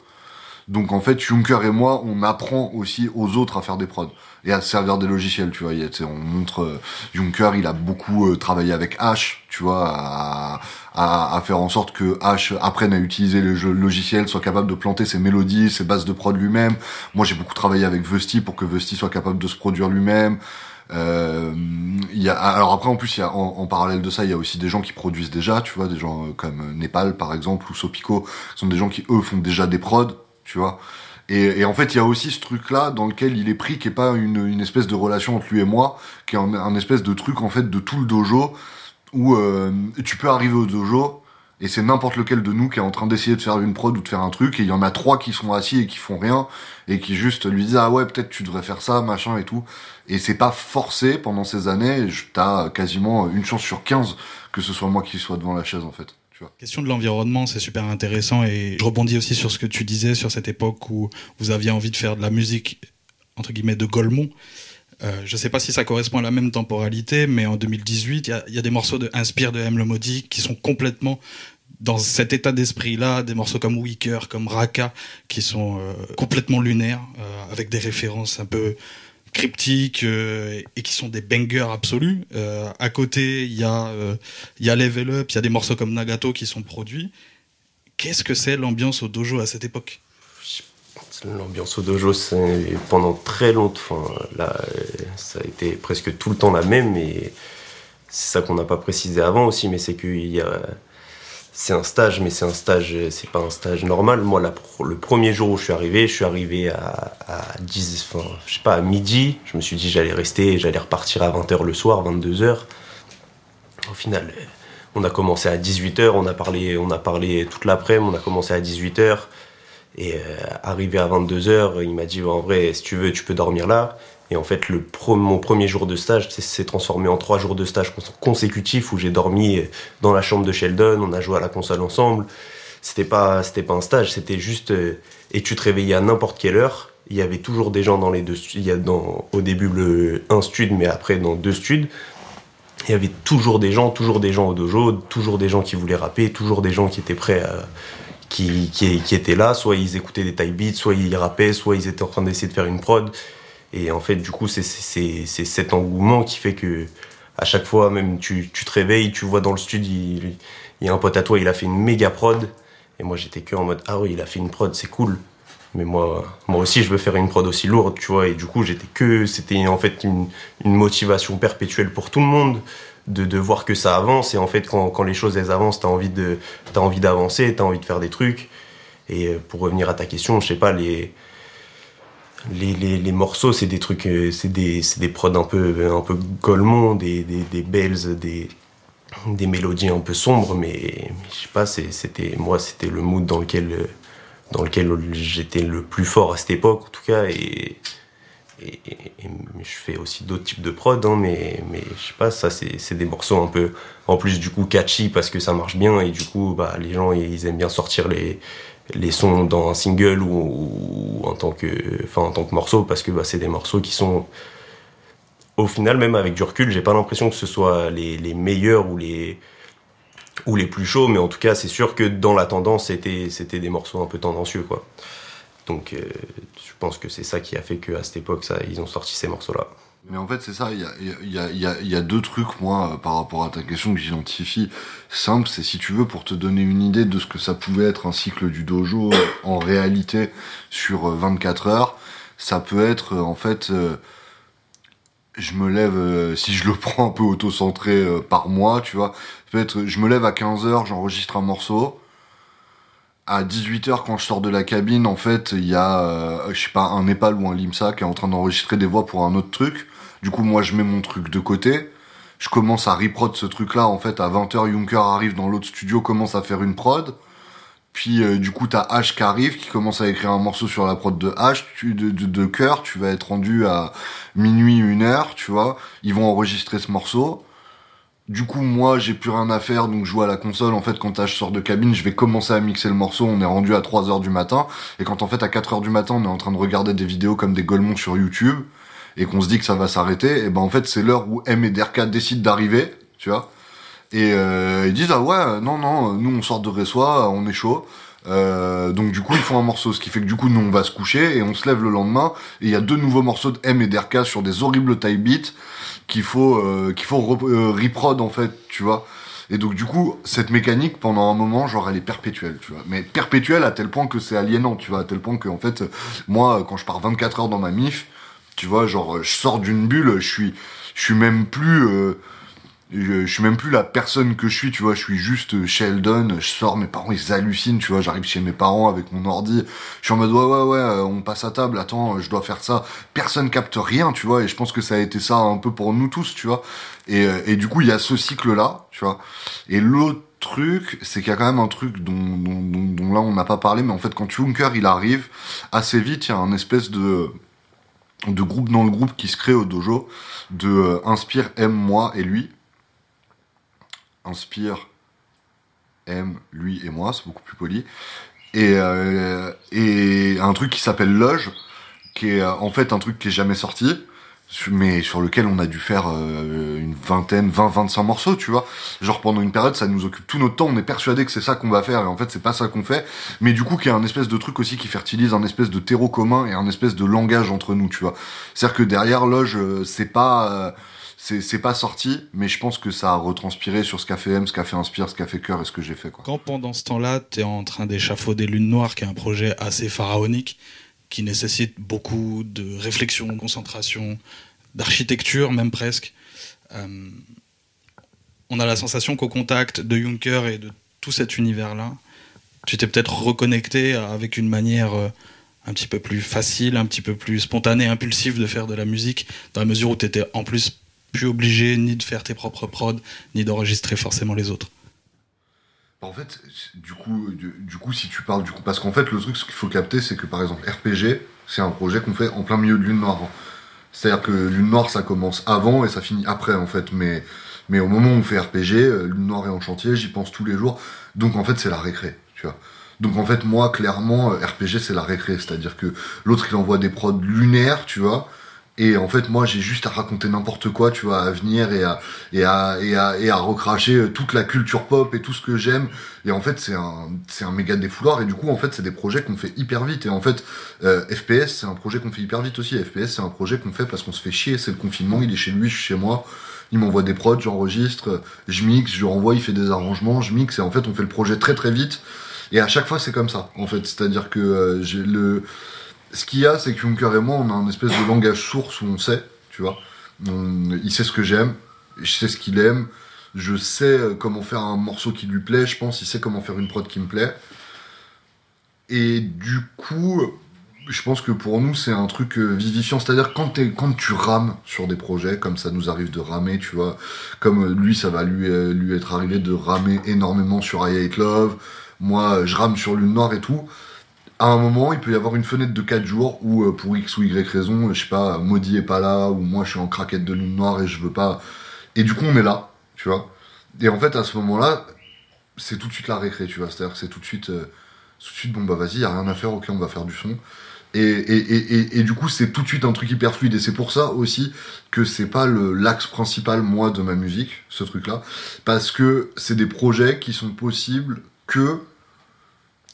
Donc en fait, Juncker et moi, on apprend aussi aux autres à faire des prods et à servir des logiciels, tu vois. On montre euh, Juncker, il a beaucoup euh, travaillé avec H, tu vois, à, à, à, faire en sorte que H apprenne à utiliser le logiciel, soit capable de planter ses mélodies, ses bases de prod lui-même. Moi, j'ai beaucoup travaillé avec Vesti pour que Vesti soit capable de se produire lui-même. Euh, y a, alors après en plus y a en, en, parallèle de ça il y a aussi des gens qui produisent déjà tu vois des gens euh, comme Népal par exemple ou Sopico sont des gens qui eux font déjà des prods tu vois. Et, et, en fait, il y a aussi ce truc-là dans lequel il est pris, qui est pas une, une espèce de relation entre lui et moi, qui est un, espèce de truc en fait de tout le dojo où euh, tu peux arriver au dojo et c'est n'importe lequel de nous qui est en train d'essayer de faire une prod ou de faire un truc et il y en a trois qui sont assis et qui font rien et qui juste lui disent ah ouais peut-être tu devrais faire ça machin et tout et c'est pas forcé pendant ces années t'as quasiment une chance sur 15 que ce soit moi qui soit devant la chaise en fait Question de l'environnement, c'est super intéressant et je rebondis aussi sur ce que tu disais sur cette époque où vous aviez envie de faire de la musique entre guillemets de Golemont. Euh, je ne sais pas si ça correspond à la même temporalité, mais en 2018, il y a, des morceaux de Inspire de M le Maudit qui sont complètement dans cet état d'esprit-là, des morceaux comme Weaker, comme Raka, qui sont euh, complètement lunaires, euh, avec des références un peu cryptiques euh, et qui sont des bangers absolus. à côté, il y a il y a Level Up, il y a des morceaux comme Nagato qui sont produits. Qu'est-ce que c'est l'ambiance au dojo à cette époque? L'ambiance au dojo, c'est pendant très longtemps. là, ça a été presque tout le temps la même, et c'est ça qu'on n'a pas précisé avant aussi, mais c'est qu'il y a c'est un stage, mais c'est un stage, c'est pas un stage normal. Moi, le premier jour où je suis arrivé, je suis arrivé à, à 10, enfin, je sais pas, midi. Je me suis dit j'allais rester, j'allais repartir à 20h le soir, 22h. Au final, on a commencé à 18h, on a parlé, on a parlé toute l'après-midi, on a commencé à 18h. Et euh, arrivé à 22h, il m'a dit en vrai, si tu veux, tu peux dormir là. Et en fait, mon premier jour de stage s'est transformé en trois jours de stage consécutifs où j'ai dormi dans la chambre de Sheldon, on a joué à la console ensemble. C'était pas, c'était pas un stage, c'était juste. Euh, et tu te réveillais à n'importe quelle heure. Il y avait toujours des gens dans les deux. Il y a dans, au début un stud, mais après dans deux studs. Il y avait toujours des gens, toujours des gens au dojo, toujours des gens qui voulaient rapper, toujours des gens qui étaient prêts à. Qui étaient là, soit ils écoutaient des type beats, soit ils rappaient, soit ils étaient en train d'essayer de faire une prod. Et en fait, du coup, c'est cet engouement qui fait que à chaque fois, même tu, tu te réveilles, tu vois dans le studio, il, y a un pote à toi, il a fait une méga prod. Et moi, j'étais que en mode, ah oui, il a fait une prod, c'est cool. Mais moi, moi aussi, je veux faire une prod aussi lourde, tu vois. Et du coup, j'étais que, c'était en fait une, une, motivation perpétuelle pour tout le monde de, de, voir que ça avance. Et en fait, quand, quand les choses elles avancent, t'as envie envie d'avancer, t'as envie de faire des trucs. Et euh, pour revenir à ta question, je sais pas, les, les, les, les, morceaux, c'est des trucs, euh, c'est des, des prods un peu, un peu des, des, des bells, des, des mélodies un peu sombres, mais, je sais pas, c'était, moi, c'était le mood dans lequel, dans lequel j'étais le plus fort à cette époque, en tout cas, et, et, je fais aussi d'autres types de prods, hein, mais, mais je sais pas, ça, c'est des morceaux un peu, en plus, du coup, catchy parce que ça marche bien, et du coup, bah, les gens, ils aiment bien sortir les, les sons dans un single ou, en tant que enfin en tant que morceau parce que bah, c'est des morceaux qui sont au final même avec du recul j'ai pas l'impression que ce soit les, les, meilleurs ou les ou les plus chauds mais en tout cas c'est sûr que dans la tendance c'était c'était des morceaux un peu tendancieux quoi. Donc euh, je pense que c'est ça qui a fait qu'à cette époque ça ils ont sorti ces morceaux là mais en fait, c'est ça, il y a, y, a, y, a, y a, deux trucs, moi, euh, par rapport à ta question que j'identifie. Simple, c'est si tu veux, pour te donner une idée de ce que ça pouvait être un cycle du dojo euh, en réalité sur 24 euh, heures, ça peut être, en fait, je me lève, si je le prends un peu auto-centré par mois, tu vois, peut être, je me lève à 15 heures, j'enregistre un morceau, à 18h quand je sors de la cabine, en fait, il y a, je sais pas, un Népal ou un Limsa qui est en train d'enregistrer des voix pour un autre truc. Du coup, moi, je mets mon truc de côté. Je commence à reprod ce truc-là. En fait, à 20h, Juncker arrive dans l'autre studio, commence à faire une prod. Puis, euh, du coup, t'as H qui arrive, qui commence à écrire un morceau sur la prod de H, tu, de, de, cœur. Tu vas être rendu à minuit, une heure, tu vois. Ils vont enregistrer ce morceau. Du coup, moi, j'ai plus rien à faire, donc je joue à la console. En fait, quand H sort de cabine, je vais commencer à mixer le morceau. On est rendu à 3 heures du matin. Et quand en fait, à 4 heures du matin, on est en train de regarder des vidéos comme des Golemons sur YouTube et qu'on se dit que ça va s'arrêter, et ben en fait c'est l'heure où M et Derka décident d'arriver, tu vois. Et euh, ils disent ah ouais non non nous on sort de Ressois, on est chaud. Euh, donc du coup ils font un morceau, ce qui fait que du coup nous on va se coucher et on se lève le lendemain et il y a deux nouveaux morceaux de M et Derka sur des horribles type beats qu'il faut euh, qu'il faut euh, reprod en fait, tu vois. Et donc du coup, cette mécanique pendant un moment, genre elle est perpétuelle, tu vois. Mais perpétuelle à tel point que c'est aliénant, tu vois, à tel point que en fait, moi, quand je pars 24 heures dans ma mif, tu vois, genre, je sors d'une bulle, je suis, je suis même plus, euh, je, suis même plus la personne que je suis, tu vois, je suis juste Sheldon, je sors, mes parents ils hallucinent, tu vois, j'arrive chez mes parents avec mon ordi, je suis en mode ouais ouais ouais, euh, on passe à table, attends, je dois faire ça, personne capte rien, tu vois, et je pense que ça a été ça un peu pour nous tous, tu vois, et, euh, et du coup il y a ce cycle là, tu vois, et l'autre truc, c'est qu'il y a quand même un truc dont, dont, dont, là on n'a pas parlé, mais en fait quand Junker il arrive, assez vite il y a un espèce de de groupe dans le groupe qui se crée au dojo, de euh, Inspire, aime moi et lui. Inspire, aime lui et moi, c'est beaucoup plus poli. Et, euh, et un truc qui s'appelle Loge, qui est euh, en fait un truc qui est jamais sorti, mais sur lequel on a dû faire euh, une vingtaine, 20, 25 morceaux, tu vois. Genre pendant une période, ça nous occupe tout notre temps, on est persuadé que c'est ça qu'on va faire, et en fait c'est pas ça qu'on fait. Mais du coup, qu'il y a un espèce de truc aussi qui fertilise un espèce de terreau commun et un espèce de langage entre nous, tu vois. C'est-à-dire que derrière Loge, euh, c'est pas... Euh, c'est pas sorti, mais je pense que ça a retranspiré sur ce qu'a fait M, ce qu'a fait Inspire, ce qu'a fait Cœur et ce que j'ai fait. Quoi. Quand pendant ce temps-là, t'es en train d'échafauder Lune Noire, qui est un projet assez pharaonique, qui nécessite beaucoup de réflexion, de concentration, d'architecture même presque. Euh, on a la sensation qu'au contact de Juncker et de tout cet univers-là, tu t'es peut-être reconnecté avec une manière euh, un petit peu plus facile, un petit peu plus spontanée, impulsive de faire de la musique, dans la mesure où tu étais en plus plus obligé ni de faire tes propres prods, ni d'enregistrer forcément les autres. En fait, du coup, du, coup, si tu parles du coup, parce qu'en fait, le truc, ce qu'il faut capter, c'est que par exemple, RPG, c'est un projet qu'on fait en plein milieu de Lune Noire. C'est-à-dire que Lune Noire, ça commence avant et ça finit après, en fait. Mais, mais au moment où on fait RPG, euh, Lune Noire est en chantier, j'y pense tous les jours. Donc, en fait, c'est la récré, tu vois. Donc, en fait, moi, clairement, euh, RPG, c'est la récré. C'est-à-dire que l'autre, il envoie des prods lunaires, tu vois. Et en fait, moi, j'ai juste à raconter n'importe quoi, tu vois, à venir et à, et à, et à, et à recracher euh, toute la culture pop et tout ce que j'aime. Et en fait, c'est un, c'est un méga défouloir. Et du coup, en fait, c'est des projets qu'on fait hyper vite. Et en fait, euh, FPS, c'est un projet qu'on fait hyper vite aussi. FPS, c'est un projet qu'on fait parce qu'on se fait chier. C'est le confinement. Il est chez lui, je suis chez moi. Il m'envoie des prods, j'enregistre, je mixe, je renvoie, il fait des arrangements, je mixe. Et en fait, on fait le projet très très vite. Et à chaque fois, c'est comme ça, en fait. C'est-à-dire que euh, j'ai le, ce qu'il y a, c'est que Juncker et moi, on a un espèce de langage source où on sait, tu vois. il sait ce que j'aime, je sais ce qu'il aime, je sais euh, comment faire un morceau qui lui plaît, je pense, il sait comment faire une prod qui me plaît. Et du coup, je pense que pour nous, c'est un truc euh, vivifiant. C'est-à-dire, quand, tu rames sur des projets, comme ça nous arrive de ramer, tu vois, comme euh, lui, ça va lui, lui être arrivé de ramer énormément sur I Hate Love, moi, je rame sur Lune Noire et tout à un moment, il peut y avoir une fenêtre de 4 jours où, euh, pour X ou Y raison, je sais pas, Maudit est pas là, ou moi je suis en craquette de lune noire et je veux pas. Et du coup, on est là, tu vois. Et en fait, à ce moment-là, c'est tout de suite la récré, tu vois. C'est-à-dire que c'est tout de suite, euh, tout de suite, bon bah vas-y, y a rien à faire, ok, on va faire du son. Et, et, et, et, du coup, c'est tout de suite un truc hyper fluide. Et c'est pour ça aussi que c'est pas l'axe principal, moi, de ma musique, ce truc-là. Parce que c'est des projets qui sont possibles que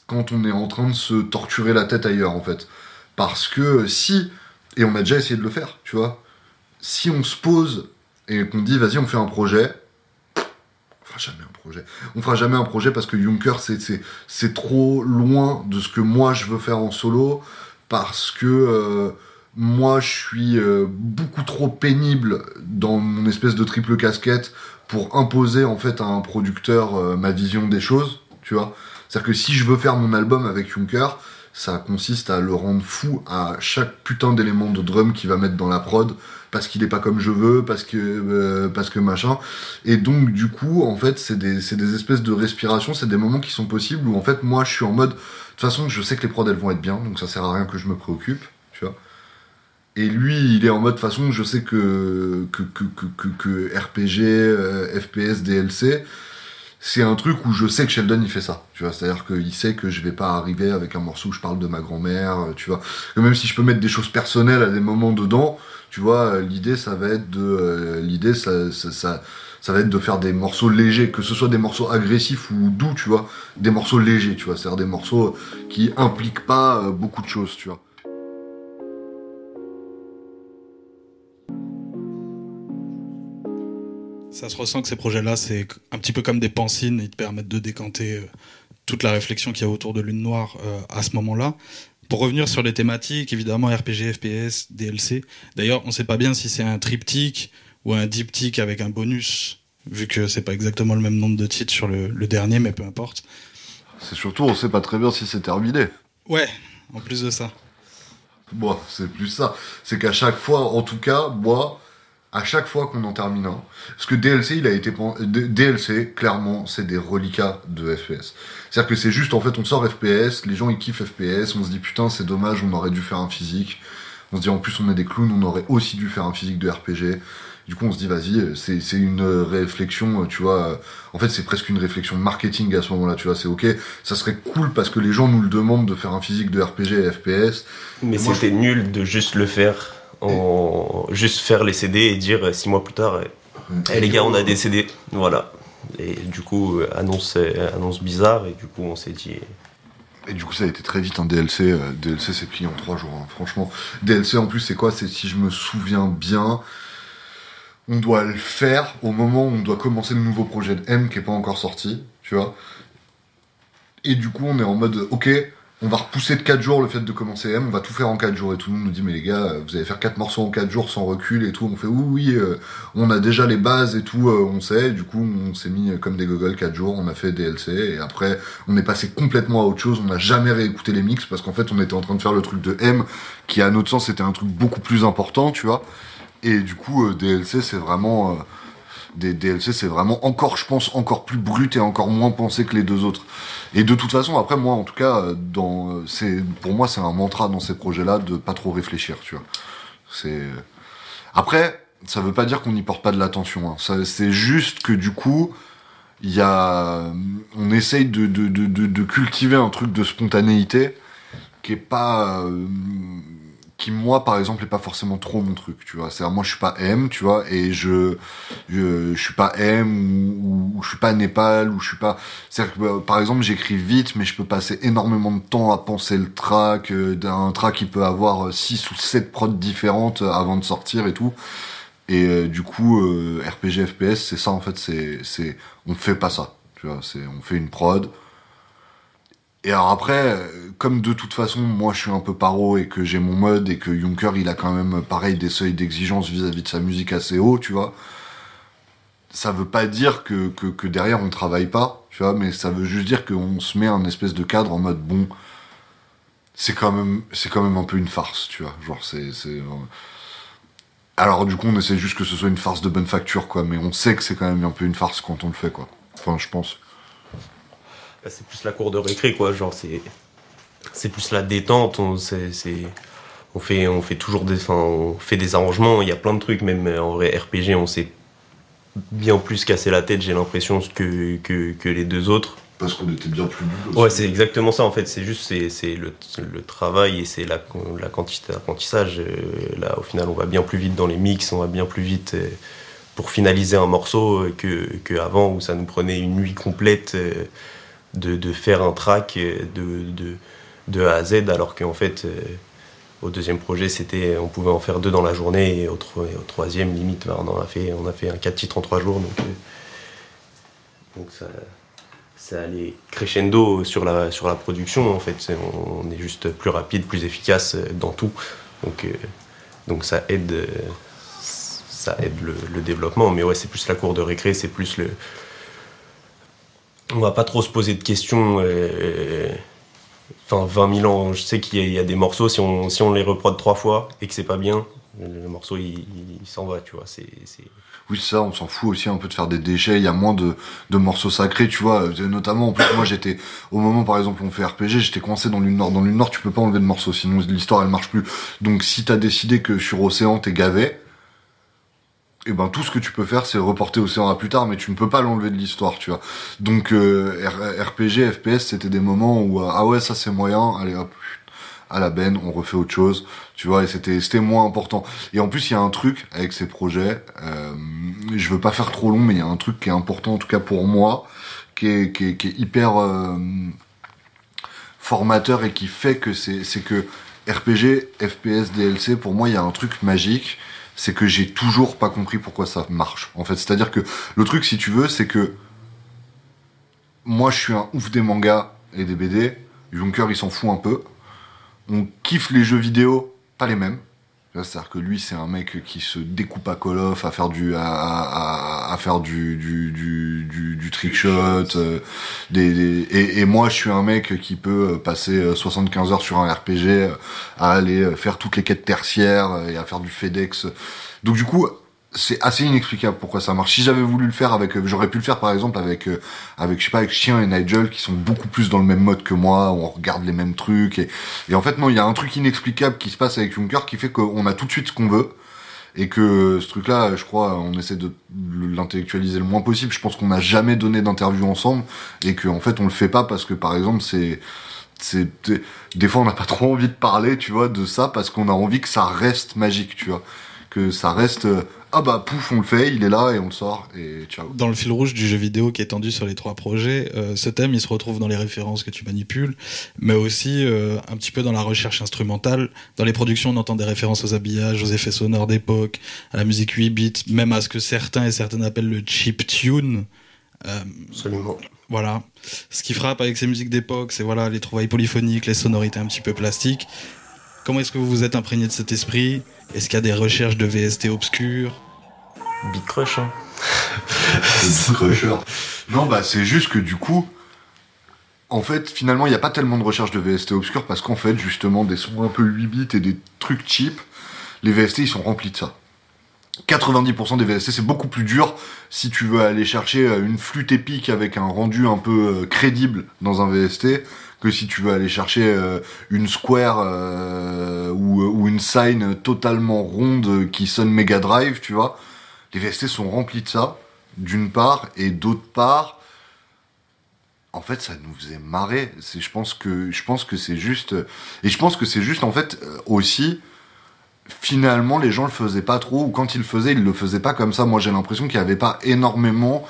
quand on est en train de se torturer la tête ailleurs, en fait. Parce que si, et on a déjà essayé de le faire, tu vois, si on se pose et qu'on dit, vas-y, on fait un projet, on fera jamais un projet. On fera jamais un projet parce que Junker, c'est trop loin de ce que moi je veux faire en solo, parce que euh, moi je suis euh, beaucoup trop pénible dans mon espèce de triple casquette pour imposer en fait à un producteur euh, ma vision des choses, tu vois. C'est-à-dire que si je veux faire mon album avec Juncker, ça consiste à le rendre fou à chaque putain d'élément de drum qu'il va mettre dans la prod parce qu'il est pas comme je veux, parce que euh, parce que machin. Et donc du coup, en fait, c'est des des espèces de respiration, c'est des moments qui sont possibles où en fait moi je suis en mode de toute façon, je sais que les prods elles vont être bien, donc ça sert à rien que je me préoccupe, tu vois. Et lui, il est en mode de toute façon, je sais que que que que, que, RPG, FPS, DLC, c'est un truc où je sais que Sheldon il fait ça, tu vois, c'est-à-dire qu'il sait que je vais pas arriver avec un morceau où je parle de ma grand-mère, euh, tu vois, que même si je peux mettre des choses personnelles à des moments dedans, tu vois, euh, l'idée ça va être de, euh, l'idée ça, ça, ça, va être de faire des morceaux légers, que ce soit des morceaux agressifs ou doux, tu vois, des morceaux légers, tu vois, c'est-à-dire des morceaux qui impliquent pas beaucoup de choses, tu vois. Ça se ressent que ces projets-là, c'est un petit peu comme des pensines, ils te permettent de décanter euh, toute la réflexion qu'il y a autour de Lune Noire euh, à ce moment-là. Pour revenir sur les thématiques, évidemment RPG, FPS, DLC. D'ailleurs, on ne sait pas bien si c'est un triptyque ou un diptyque avec un bonus, vu que c'est pas exactement le même nombre de titres sur le, dernier, mais peu importe. C'est surtout, on sait pas très bien si c'est terminé. Ouais, en plus de ça. Bon, c'est plus ça. C'est qu'à chaque fois, en tout cas, moi, à chaque fois qu'on en termine un. Parce que DLC, il a été DLC, clairement, c'est des reliquats de FPS. C'est-à-dire que c'est juste, en fait, on sort FPS, les gens ils kiffent FPS, on se dit putain, c'est dommage, on aurait dû faire un physique. On se dit en plus, on est des clowns, on aurait aussi dû faire un physique de RPG. Du coup, on se dit, vas-y, c'est une réflexion, tu vois. En fait, c'est presque une réflexion marketing à ce moment-là, tu vois. C'est ok, ça serait cool parce que les gens nous le demandent de faire un physique de RPG et FPS. Mais c'était nul de juste le faire en juste faire les CD et dire euh, six mois plus tard, eh les gars, on a des CD, voilà. Et du coup, euh, annonce, euh, annonce bizarre, et du coup, on s'est dit. Et du coup, ça a été très vite un DLC. euh, DLC, c'est plié en trois jours. hein. Franchement, DLC en plus, c'est quoi? C'est si je me souviens bien, on doit le faire au moment où on doit commencer le nouveau projet de M qui est pas encore sorti, tu vois? Et du coup, on est en mode, ok, on va repousser de 4 jours le fait de commencer M, on va tout faire en 4 jours. Et tout le monde nous dit, mais les gars, vous allez faire 4 morceaux en 4 jours sans recul et tout. On fait, oui, oui, euh, on a déjà les bases et tout, euh, on sait. Du coup, on s'est mis comme des gogoles 4 jours, on a fait DLC. Et après, on est passé complètement à autre chose. On n'a jamais réécouté les mix parce qu'en fait, on était en train de faire le truc de M, qui à notre sens était un truc beaucoup plus important, tu vois. Et du coup, euh, DLC, c'est vraiment... euh, des DLC, c'est vraiment encore, je pense, encore plus brut et encore moins pensé que les deux autres. Et de toute façon, après, moi, en tout cas, euh, dans, euh, c'est, pour moi, c'est un mantra dans ces projets-là de pas trop réfléchir, tu vois. C'est, après, ça veut pas dire qu'on n'y porte pas de l'attention, hein. C'est juste que du coup, il y a, on essaye de, cultiver un truc de spontanéité qui est pas, euh, qui moi par exemple est pas forcément trop mon truc tu vois. C'est moi je suis pas M tu vois et je je, je suis pas M ou, ou je suis pas Népal ou je suis pas c'est que bah, par exemple j'écris vite mais je peux passer énormément de temps à penser le track euh, d'un track qui peut avoir 6 ou 7 prods différentes euh, avant de sortir et tout. Et euh, du coup euh, RPG FPS c'est ça en fait c'est c'est on fait pas ça tu vois. C'est on fait une prod et alors après, euh, comme de toute façon, moi je suis un peu paro et que j'ai mon mode et que Juncker il a quand même pareil des seuils d'exigence vis-à-vis de sa musique assez haut, tu vois. Ça veut pas dire que, que, que derrière on travaille pas, tu vois, mais ça veut juste dire qu'on se met un espèce de cadre en mode bon, c'est quand même, c'est quand même un peu une farce, tu vois. Genre c'est, c'est. euh, Alors du coup on essaie juste que ce soit une farce de bonne facture, quoi, mais on sait que c'est quand même un peu une farce quand on le fait, quoi. Enfin, je pense. Bah, c'est plus la cour de récré, quoi. Genre, c'est, c'est plus la détente. On, c'est, c'est- on fait, on fait toujours des, enfin, on fait des arrangements. Il y a plein de trucs, même euh, en vrai RPG, on s'est bien plus cassé la tête, j'ai l'impression, que, que, que les deux autres. Parce qu'on était bien plus nuls. Ouais, c'est exactement ça en fait. C'est juste c'est, le, le travail et c'est la, la quantité d'apprentissage. Euh, Là, au final, on va bien plus vite dans les mix, on va bien plus vite euh, pour finaliser un morceau que, que avant où ça nous prenait une nuit complète euh, de, faire un track de, de, de A à Z, alors qu'en fait, euh, au deuxième projet, c'était on pouvait en faire deux dans la journée et au, troisième, limite, bah, on en a fait, on a fait un quatre titres en trois jours. Donc, euh, donc ça ça allait crescendo sur la, sur la production en fait. On est juste plus rapide, plus efficace euh, dans tout. Donc, donc ça aide, ça aide le, le développement. Mais ouais, c'est plus la cour de récré, c'est plus le. On va pas trop se poser de questions. euh, Enfin, 20 000 ans, je sais qu'il y, a- des morceaux, si on, si on les reprod trois fois et que c'est pas bien, le morceau il, il- s'en va, tu vois. C'est, c'est- Oui, ça, on s'en fout aussi un peu de faire des déchets. Il y a moins de, de morceaux sacrés, tu vois. Euh, Notamment, en plus, moi, j'étais au moment, par exemple, où on fait RPG, j'étais coincé dans l'une nord. Dans l'une nord, tu peux pas enlever de morceaux, sinon l'histoire elle marche plus. Donc, si t'as décidé que sur Océan t'es gavé, et ben tout ce que tu peux faire, c'est reporter Océan à plus tard, mais tu ne peux pas l'enlever de l'histoire, tu vois. Donc, euh, RPG, FPS, c'était des moments où euh, ah ouais, ça c'est moyen, allez hop. À la benne, on refait autre chose, tu vois, et c'était c'était moins important. Et en plus, il y a un truc avec ces projets, euh, je veux pas faire trop long, mais il y a un truc qui est important, en tout cas pour moi, qui est, qui est, qui est hyper euh, formateur et qui fait que c'est c'est que RPG, FPS, DLC, pour moi, il y a un truc magique, c'est que j'ai toujours pas compris pourquoi ça marche. En fait, c'est-à-dire que le truc, si tu veux, c'est que moi, je suis un ouf des mangas et des BD. Juncker, il s'en fout un peu. On kiffe les jeux vidéo, pas les mêmes. C'est-à-dire que lui, c'est un mec qui se découpe à Call of, à faire du, à, à, à faire du, du, du, du, du trick shot. euh, des, des- et, et moi, je suis un mec qui peut euh, passer euh, 75 heures sur un RPG, euh, à aller euh, faire toutes les quêtes tertiaires euh, et à faire du FedEx. Donc du coup, c'est assez inexplicable pourquoi ça marche. Si j'avais voulu le faire avec, euh, j'aurais pu le faire par exemple avec, euh, avec je sais pas, avec Chien et Nigel qui sont beaucoup plus dans le même mode que moi, on regarde les mêmes trucs et, et en fait non, il y a un truc inexplicable qui se passe avec Junker qui fait qu'on a tout de suite ce qu'on veut et que ce truc-là, je crois, on essaie de l'intellectualiser le moins possible. Je pense qu'on n'a jamais donné d'interview ensemble et qu'en fait on le fait pas parce que par exemple c'est c'est des fois on n'a pas trop envie de parler, tu vois, de ça parce qu'on a envie que ça reste magique, tu vois, que ça reste euh, ah bah pouf on le fait, il est là et on le sort et ciao. Dans le fil rouge du jeu vidéo qui est tendu sur les trois projets, euh, ce thème il se retrouve dans les références que tu manipules, mais aussi euh, un petit peu dans la recherche instrumentale. Dans les productions on entend des références aux habillages, aux effets sonores d'époque, à la musique 8 bits, même à ce que certains et certaines appellent le chip tune. Euh, Absolument. Voilà. Ce qui frappe avec ces musiques d'époque, c'est voilà les trouvailles polyphoniques, les sonorités un petit peu plastiques. Comment est-ce que vous vous êtes imprégné de cet esprit? Est-ce qu'il y a des recherches de VST obscures? Beat Crush, hein. Non, bah c'est juste que du coup, en fait, finalement, il n'y a pas tellement de recherche de VST obscures parce qu'en fait, justement, des sons un peu 8 bits et des trucs cheap, les VST ils sont remplis de ça. 90% des VST, c'est beaucoup plus dur si tu veux aller chercher euh, une flûte épique avec un rendu un peu euh, crédible dans un VST que si tu veux aller chercher euh, une square ou, une sign totalement ronde qui sonne Mega Drive, tu vois. Les VST sont remplis de ça, d'une part, et d'autre part, en fait, ça nous faisait marrer. Je pense que c'est juste, et je pense que c'est juste en fait aussi finalement les gens le faisaient pas trop ou quand ils le faisaient ils le faisaient pas comme ça. Moi j'ai l'impression qu'il y avait pas énormément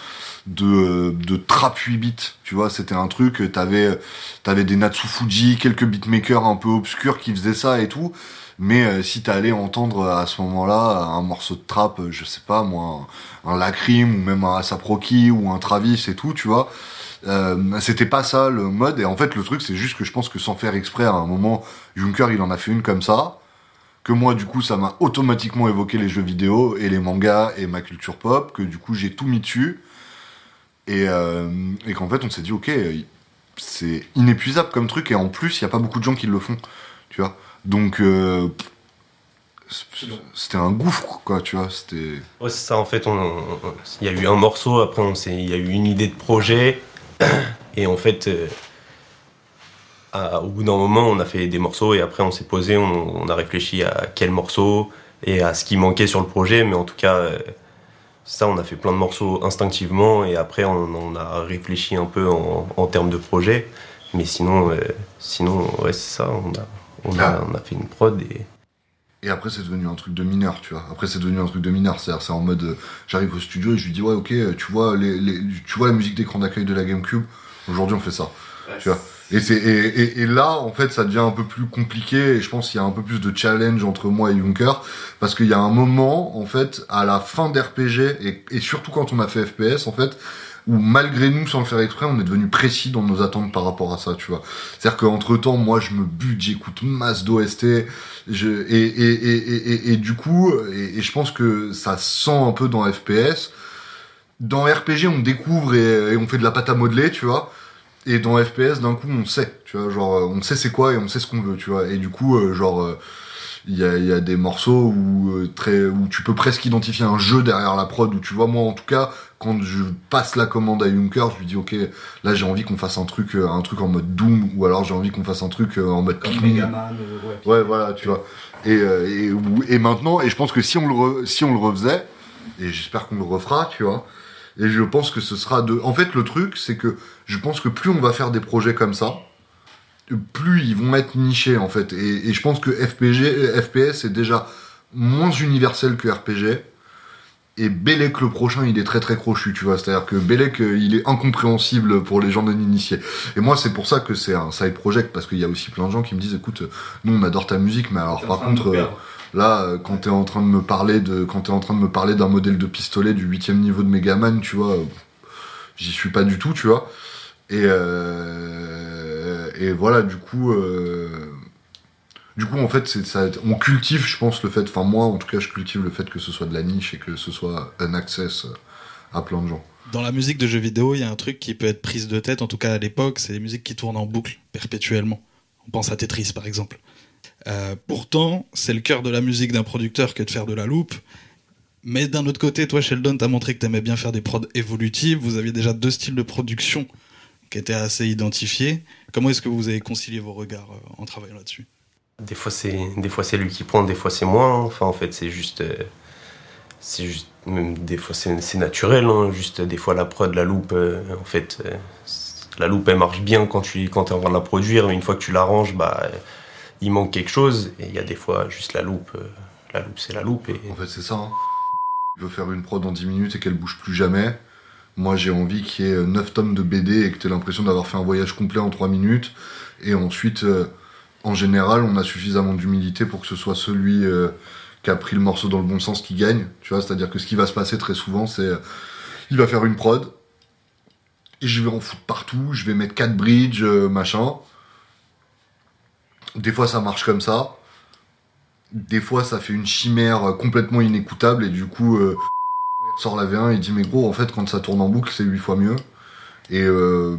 de, de trap 8 bits tu vois. C'était un truc t'avais t'avais des Natsu Fuji quelques beatmakers un peu obscurs qui faisaient ça et tout. Mais euh, si t'allais entendre à ce moment-là un morceau de trap je sais pas moi un, un Lacrim ou même un Asaproki ou un Travis et tout tu vois euh, c'était pas ça le mode. Et en fait le truc c'est juste que je pense que sans faire exprès à un moment Junker il en a fait une comme ça que moi du coup ça m'a automatiquement évoqué les jeux vidéo et les mangas et ma culture pop, que du coup j'ai tout mis dessus et, euh, et qu'en fait on s'est dit ok c'est inépuisable comme truc et en plus il n'y a pas beaucoup de gens qui le font, tu vois. Donc euh, c'était un gouffre quoi, tu vois. C'était. Ouais c'est ça en fait il y a eu un morceau après on il y a eu une idée de projet et en fait au bout d'un moment, on a fait des morceaux et après on s'est posé, on, a réfléchi à quel morceau et à ce qui manquait sur le projet. Mais en tout cas, euh, ça, on a fait plein de morceaux instinctivement et après on, a réfléchi un peu en, termes de projet. Mais sinon, euh, sinon ouais, c'est ça, on a, on, a, ah. on a fait une prod et. Et après, c'est devenu un truc de mineur, tu vois. Après, c'est devenu un truc de mineur. C'est-à-dire, c'est en mode, euh, j'arrive au studio et je lui dis, ouais, ok, tu vois, les, tu vois la musique d'écran d'accueil de la GameCube? Aujourd'hui, on fait ça. tu vois. Et, c'est, et, et, là, en fait, ça devient un peu plus compliqué et je pense qu'il y a un peu plus de challenge entre moi et Junker parce qu'il y a un moment, en fait, à la fin d'RPG et, et surtout quand on a fait FPS, en fait, où malgré nous, sans le faire exprès, on est devenu précis dans nos attentes par rapport à ça, tu vois. C'est-à-dire qu'entre temps, moi, je me bute, j'écoute masse d'OST, je, et, et, et, et, du coup, et, je pense que ça sent un peu dans FPS. Dans RPG, on découvre et, on fait de la pâte à modeler, tu vois. Et dans FPS, d'un coup, on sait, tu vois, genre, on sait c'est quoi et on sait ce qu'on veut, tu vois. Et du coup, euh, genre, il euh, y, a, des morceaux où, euh, très, où tu peux presque identifier un jeu derrière la prod, où tu vois, moi, en tout cas, quand je passe la commande à Junker, je lui dis, ok, là, j'ai envie qu'on fasse un truc, un truc en mode Doom, ou alors j'ai envie qu'on fasse un truc en mode Comme Megaman, ouais, voilà, tu vois. Et, et, et, maintenant, et je pense que si on le, si on le refaisait, et j'espère qu'on le refera, tu vois, et je pense que ce sera de. En fait, le truc, c'est que je pense que plus on va faire des projets comme ça, plus ils vont être nichés en fait. Et, je pense que FPG, FPS est déjà moins universel que RPG. Et Belek le prochain, il est très très crochu, tu vois. C'est-à-dire que Belek, euh, il est incompréhensible pour les gens non initiés. Et moi, c'est pour ça que c'est un side project, parce qu'il y a aussi plein de gens qui me disent, écoute, nous on adore ta musique, mais alors par contre, euh, Là, euh, quand t'es en train de me parler de, quand t'es en train de me parler d'un modèle de pistolet du huitième niveau de Megaman, tu vois, j'y suis pas du tout, tu vois. Et euh, et voilà, du coup, euh, du coup, en fait. On cultive, je pense, le fait. Enfin, moi, en tout cas, je cultive le fait que ce soit de la niche et que ce soit un access à plein de gens. Dans la musique de jeux vidéo, il y a un truc qui peut être prise de tête, en tout cas à l'époque, c'est les musiques qui tournent en boucle perpétuellement. On pense à Tetris, par exemple. Euh, pourtant, c'est le cœur de la musique d'un producteur que de faire de la loupe. Mais d'un autre côté, toi, Sheldon, t'as montré que t'aimais bien faire des prods évolutives. Vous aviez déjà deux styles de production qui étaient assez identifiés. Comment est-ce que vous avez concilié vos regards euh, en travaillant là-dessus? Des fois, c'est des fois c'est lui qui prend, des fois c'est moi. Enfin, en fait, c'est juste, euh, c'est juste, même des fois c'est naturel. Hein. Juste des fois la prod, la loupe, en fait, La loupe, elle marche bien quand tu quand es en train de la produire, mais une fois que tu l'arranges, bah, il manque quelque chose. Et il y a des fois, juste la loupe, euh, la loupe, c'est la loupe. En fait, c'est ça. Hein. Il veut faire une prod en 10 minutes et qu'elle bouge plus jamais. Moi, j'ai envie qu'il y ait 9 tomes de BD et que tu aies l'impression d'avoir fait un voyage complet en 3 minutes. Et ensuite, euh, en général, on a suffisamment d'humilité pour que ce soit celui euh, qui a pris le morceau dans le bon sens qui gagne. Tu vois, c'est-à-dire que ce qui va se passer très souvent, c'est il va faire une prod et je vais en foutre partout. Je vais mettre 4 bridges, machin. Des fois, ça marche comme ça. Des fois, ça fait une chimère complètement inécoutable et du coup, euh, il sort la V1 et dit mais gros, en fait, quand ça tourne en boucle, c'est 8 fois mieux. Et euh,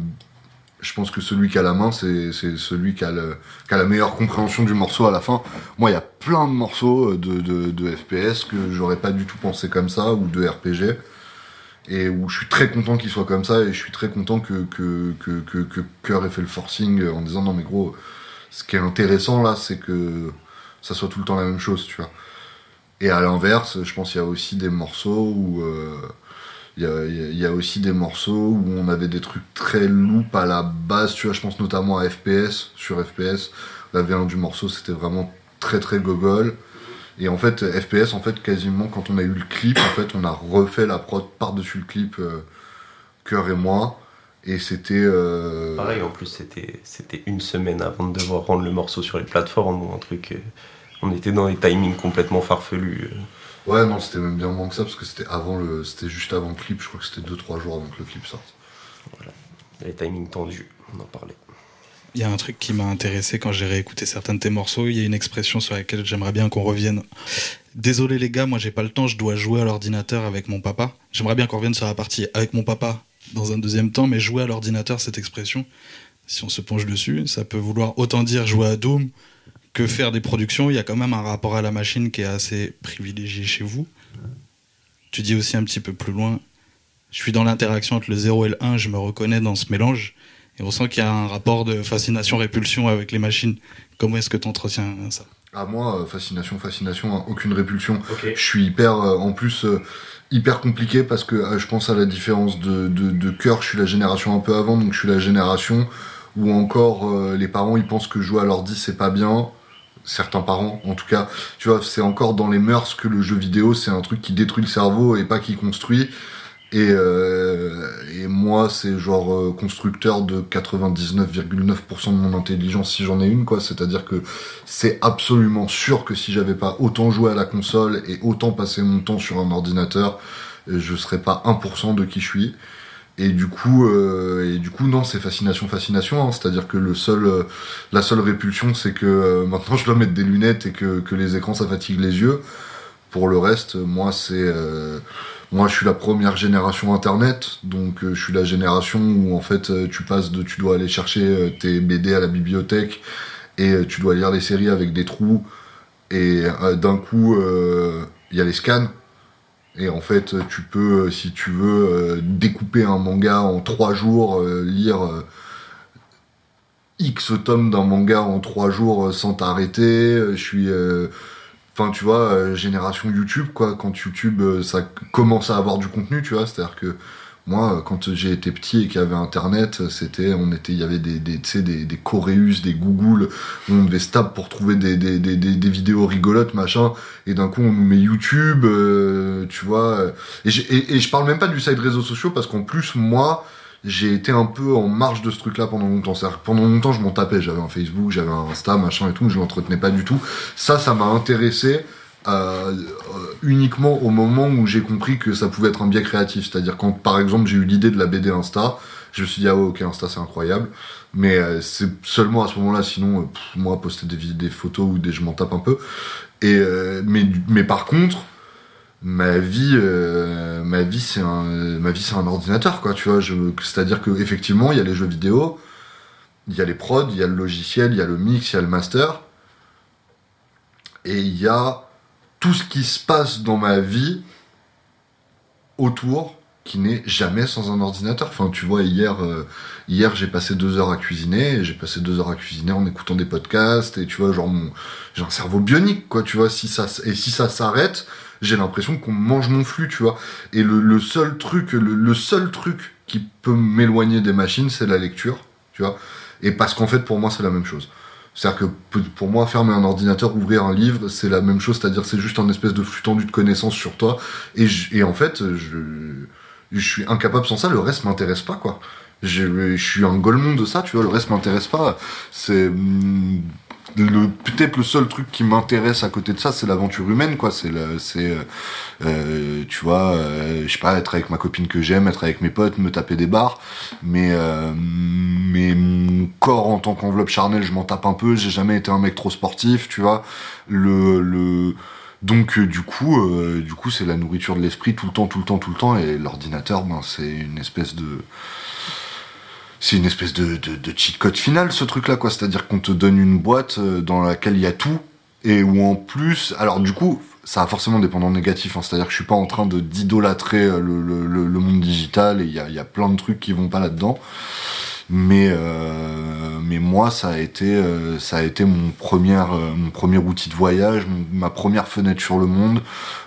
je pense que celui qui a la main, c'est celui qui a, la meilleure compréhension du morceau à la fin. Moi, il y a plein de morceaux de, de, de FPS que j'aurais pas du tout pensé comme ça, ou de RPG, et où je suis très content qu'il soit comme ça, et je suis très content que, que, que, que Cœur ait fait le forcing en disant non mais gros, ce qui est intéressant là, c'est que ça soit tout le temps la même chose, tu vois. Et à l'inverse, je pense qu'il y a aussi des morceaux où euh, il, y a, aussi des morceaux où on avait des trucs très loupes à la base, tu vois. Je pense notamment à FPS. Sur FPS, la V1 du morceau, c'était vraiment très très gogol. Et en fait, FPS, en fait, quasiment quand on a eu le clip, en fait, on a refait la prod par-dessus le clip, euh, Cœur et moi. Et c'était. Euh... Pareil, en plus, c'était, c'était une semaine avant de devoir rendre le morceau sur les plateformes ou un truc. Euh, on était dans des timings complètement farfelus. Euh. Ouais, non, c'était même bien moins que ça parce que c'était avant le, c'était juste avant le clip. Je crois que c'était 2-3 jours avant que le clip sorte. Voilà. Les timings tendus, on en parlait. Il y a un truc qui m'a intéressé quand j'ai réécouté certains de tes morceaux. Il y a une expression sur laquelle j'aimerais bien qu'on revienne. Désolé les gars, moi j'ai pas le temps, je dois jouer à l'ordinateur avec mon papa. J'aimerais bien qu'on revienne sur la partie avec mon papa dans un deuxième temps, mais jouer à l'ordinateur, cette expression, si on se penche dessus, ça peut vouloir autant dire jouer à Doom que faire des productions. Il y a quand même un rapport à la machine qui est assez privilégié chez vous. Tu dis aussi un petit peu plus loin, je suis dans l'interaction entre le 0 et le 1, je me reconnais dans ce mélange. Et on sent qu'il y a un rapport de fascination-répulsion avec les machines. Comment est-ce que tu entretiens ça? À moi, fascination, fascination, hein, aucune répulsion. Je suis hyper, en plus, hyper compliqué parce que euh, je pense à la différence de, de, de, cœur, je suis la génération un peu avant, donc je suis la génération où encore euh, les parents ils pensent que jouer à l'ordi c'est pas bien. Certains parents, en tout cas, tu vois, c'est encore dans les mœurs que le jeu vidéo c'est un truc qui détruit le cerveau et pas qui construit. Et, euh, et moi, c'est genre euh, constructeur de 99,9% de mon intelligence si j'en ai une, quoi. C'est-à-dire que c'est absolument sûr que si j'avais pas autant joué à la console et autant passé mon temps sur un ordinateur, euh, je serais pas 1% de qui je suis. Et du coup, euh, et du coup, non, c'est fascination, fascination. Hein. C'est-à-dire que le seul, euh, la seule répulsion, c'est que maintenant je dois mettre des lunettes et que, que les écrans ça fatigue les yeux. Pour le reste, moi, c'est moi, je suis la première génération Internet, donc euh, je suis la génération où en fait euh, tu passes de, tu dois aller chercher euh, tes BD à la bibliothèque et tu dois lire les séries avec des trous et d'un coup il y a les scans et en fait tu peux, si tu veux, découper un manga en trois jours, lire X tomes d'un manga en trois jours sans t'arrêter. Je suis enfin tu vois euh, génération YouTube quoi. Quand YouTube euh, ça commence à avoir du contenu tu vois. C'est à dire que moi euh, quand j'ai été petit et qu'il y avait internet c'était on était il y avait des des des, des Coréus des Google où on devait se taper pour trouver des, des, des, vidéos rigolotes machin. Et d'un coup on nous met YouTube tu vois. Et, et, et je parle même pas du site réseaux sociaux parce qu'en plus moi j'ai été un peu en marge de ce truc-là pendant longtemps. Pendant longtemps, je m'en tapais. J'avais un Facebook, j'avais un Insta, machin et tout, je l'entretenais pas du tout. Ça, ça m'a intéressé euh, uniquement au moment où j'ai compris que ça pouvait être un biais créatif. C'est-à-dire quand, par exemple, j'ai eu l'idée de la BD Insta, je me suis dit, ah ouais, ok, Insta, c'est incroyable. Mais euh, c'est seulement à ce moment-là, sinon, euh, moi, poster des, photos ou je m'en tape un peu. Et, euh, mais, mais par contre, ma vie euh, ma vie c'est un ma vie c'est un ordinateur quoi tu vois c'est à dire que effectivement il y a les jeux vidéo il y a les prods il y a le logiciel il y a le mix il y a le master et il y a tout ce qui se passe dans ma vie autour qui n'est jamais sans un ordinateur. Enfin, tu vois, hier, euh, hier j'ai passé deux heures à cuisiner, j'ai passé deux heures à cuisiner en écoutant des podcasts, et tu vois, genre, j'ai un cerveau bionique, quoi, tu vois, si ça, et si ça s'arrête, j'ai l'impression qu'on mange mon flux, tu vois. Et le, seul truc, le, seul truc qui peut m'éloigner des machines, c'est la lecture, tu vois. Et parce qu'en fait, pour moi, c'est la même chose. C'est-à-dire que pour moi, fermer un ordinateur, ouvrir un livre, c'est la même chose. C'est-à-dire, c'est juste un espèce de flux tendu de connaissances sur toi. Et, en fait, je, suis incapable sans ça. Le reste m'intéresse pas, quoi. Je, suis un golemon de ça, tu vois. Le reste m'intéresse pas. C'est hum, le peut-être le seul truc qui m'intéresse à côté de ça, c'est l'aventure humaine, quoi. C'est le, c'est, euh, euh, tu vois, euh, je sais pas, être avec ma copine que j'aime, être avec mes potes, me taper des bars. Mais, euh, mais mon corps en tant qu'enveloppe charnelle, je m'en tape un peu. J'ai jamais été un mec trop sportif, tu vois. Le, le, donc euh, du coup, euh, du coup, c'est la nourriture de l'esprit tout le temps, tout le temps, tout le temps. Et l'ordinateur, ben, c'est une espèce de c'est une espèce de, de, cheat code final ce truc là quoi. C'est à dire qu'on te donne une boîte euh, dans laquelle il y a tout et où en plus alors du coup ça a forcément des pendants négatifs hein, c'est à dire que je suis pas en train d'idolâtrer euh, le, le, monde digital et il y a, y plein de trucs qui vont pas là dedans mais euh, mais moi ça a été ça a été mon premier outil de voyage ma première fenêtre sur le monde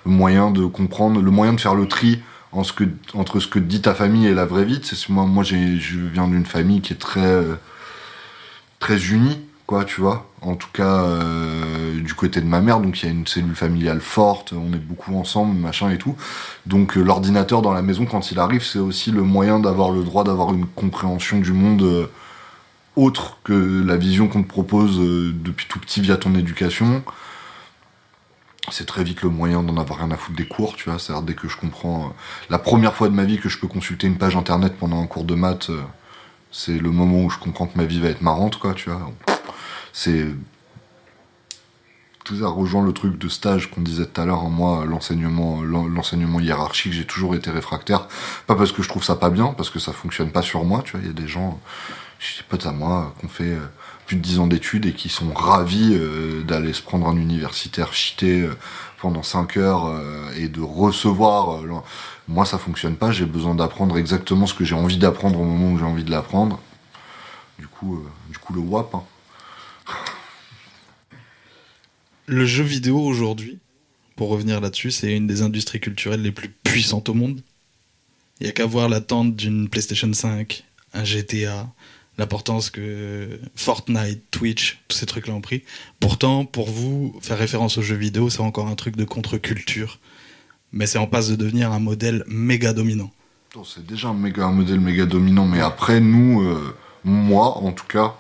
le moyen de comprendre le moyen de faire le tri entre ce que dit ta famille et la vraie vie. C'est moi, moi je viens d'une famille qui est très, euh, très unie, quoi, tu vois. En tout cas, euh, du côté de ma mère, donc il y a une cellule familiale forte, on est beaucoup ensemble, machin et tout. Donc euh, l'ordinateur dans la maison, quand il arrive, c'est aussi le moyen d'avoir le droit d'avoir une compréhension du monde autre que la vision qu'on te propose depuis tout petit via ton éducation c'est très vite le moyen d'en avoir rien à foutre des cours, tu vois. C'est-à-dire dès que je comprends euh, la première fois de ma vie que je peux consulter une page internet pendant un cours de maths, euh, c'est le moment où je comprends que ma vie va être marrante, quoi, tu vois. C'est tout ça rejoint le truc de stage qu'on disait tout à l'heure. hein. Moi, l'enseignement, l'en- l'enseignement hiérarchique, j'ai toujours été réfractaire. Pas parce que je trouve ça pas bien, parce que ça fonctionne pas sur moi, tu vois. Il y a des gens, j'ai des potes à moi, qui ont fait euh, de 10 ans d'études et qui sont ravis euh, d'aller se prendre un universitaire cheaté euh, pendant 5 heures euh, et de recevoir. euh, moi, ça fonctionne pas. J'ai besoin d'apprendre exactement ce que j'ai envie d'apprendre au moment où j'ai envie de l'apprendre. Du coup, du coup, le WAP. hein. Le jeu vidéo aujourd'hui, pour revenir là-dessus, c'est une des industries culturelles les plus puissantes au monde. Il n'y a qu'à voir l'attente d'une PlayStation 5, un GTA, l'importance que Fortnite, Twitch, tous ces trucs-là ont pris. Pourtant, pour vous, faire référence aux jeux vidéo, c'est encore un truc de contre-culture. Mais c'est en passe de devenir un modèle méga dominant. C'est déjà un modèle méga dominant, mais après, nous, euh, moi en tout cas,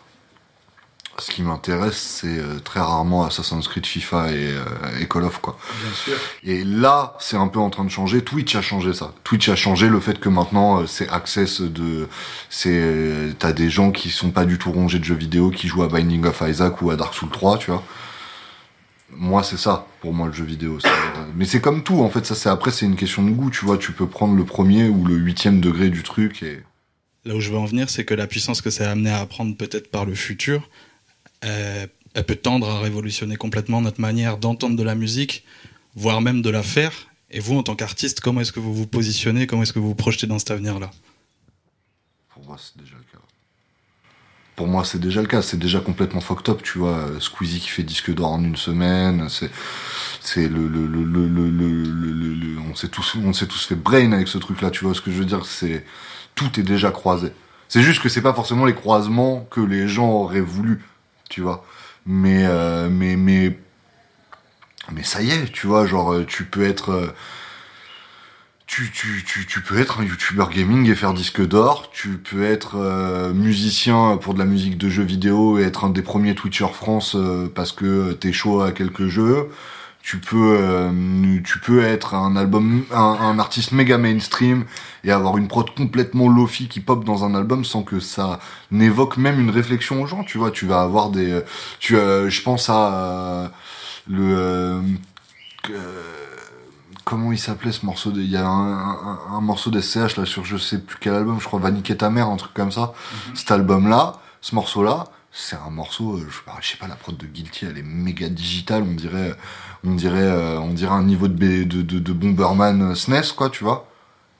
ce qui m'intéresse, c'est euh, très rarement Assassin's Creed, FIFA et, euh, et Call of, quoi. Bien sûr. Et là, c'est un peu en train de changer. Twitch a changé ça. Twitch a changé le fait que maintenant, euh, c'est access de, c'est, euh, t'as des gens qui sont pas du tout rongés de jeux vidéo, qui jouent à Binding of Isaac ou à Dark Souls 3, tu vois. Moi, c'est ça, pour moi, le jeu vidéo. euh, Mais c'est comme tout, en fait, ça, c'est après, c'est une question de goût, tu vois. Tu peux prendre le premier ou le huitième degré du truc et. Là où je veux en venir, c'est que la puissance que ça a amené à apprendre peut-être par le futur, euh, elle peut tendre à révolutionner complètement notre manière d'entendre de la musique, voire même de la faire. Et vous, en tant qu'artiste, comment est-ce que vous vous positionnez Comment est-ce que vous vous projetez dans cet avenir-là? Pour moi, c'est déjà le cas. Pour moi, c'est déjà le cas. C'est déjà complètement fucked up, tu vois. Euh, Squeezie qui fait disque d'or en une semaine. C'est, c'est le, le, le, le, on s'est tous, on s'est tous fait brain avec ce truc-là, tu vois. Ce que je veux dire, c'est, tout est déjà croisé. C'est juste que c'est pas forcément les croisements que les gens auraient voulu, tu vois. Mais, euh, mais, mais, mais ça y est, tu vois. Genre, euh, tu peux être, euh, tu, tu, tu, peux être un youtubeur gaming et faire disque d'or, tu peux être musicien pour de la musique de jeux vidéo et être un des premiers Twitchers France parce que t'es chaud à quelques jeux. Tu peux, euh, tu peux être un album, un, un artiste méga mainstream et avoir une prod complètement lofi qui pop dans un album sans que ça n'évoque même une réflexion aux gens. Tu vois, tu vas avoir des, tu, euh, je pense à euh, le, euh, que- comment il s'appelait ce morceau de, il y a un, un, un morceau d'SCH là sur je sais plus quel album, je crois Va niquer ta mère, un truc comme ça. Cet album là, ce morceau là, c'est un morceau, euh, je, je sais pas, la prod de Guilty, elle est méga digitale, on dirait, on dirait, euh, on dirait un niveau de, B- de, Bomberman SNES quoi, tu vois.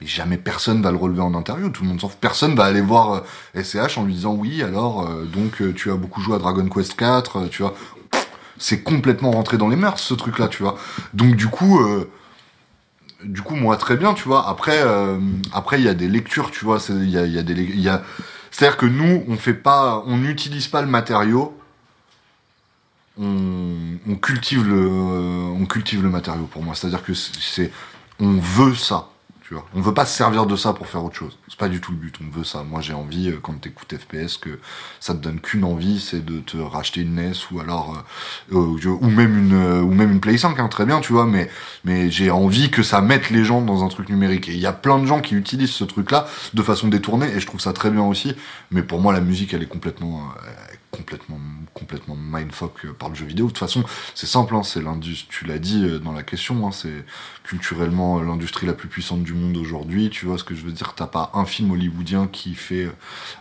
Mais jamais personne va le relever en interview, tout le monde s'en fout. Personne va aller voir euh, SCH en lui disant oui, alors, euh, donc euh, tu as beaucoup joué à Dragon Quest 4, tu vois. C'est complètement rentré dans les mœurs ce truc là, tu vois. Donc du coup, euh, du coup, moi, très bien, tu vois. Après, euh, après, il y a des lectures, tu vois. Il y a, c'est-à-dire que nous, on fait pas, on n'utilise pas le matériau. On, on cultive le, on cultive le matériau pour moi. C'est-à-dire que c'est, on veut ça. Tu vois. On veut pas se servir de ça pour faire autre chose. C'est pas du tout le but. On veut ça. Moi, j'ai envie, euh, quand t'écoutes FPS, que ça te donne qu'une envie, c'est de te racheter une NES ou alors, euh, euh, ou même une, euh, ou même une Play 5, hein, très bien, tu vois. Mais, mais j'ai envie que ça mette les gens dans un truc numérique. Et il y a plein de gens qui utilisent ce truc-là de façon détournée, et je trouve ça très bien aussi. Mais pour moi, la musique, elle est complètement, euh, complètement, complètement mindfuck euh, par le jeu vidéo. De toute façon, c'est simple, hein, c'est l'industrie, tu l'as dit euh, dans la question, hein, c'est culturellement euh, l'industrie la plus puissante du monde aujourd'hui. Tu vois ce que je veux dire? T'as pas un film hollywoodien qui fait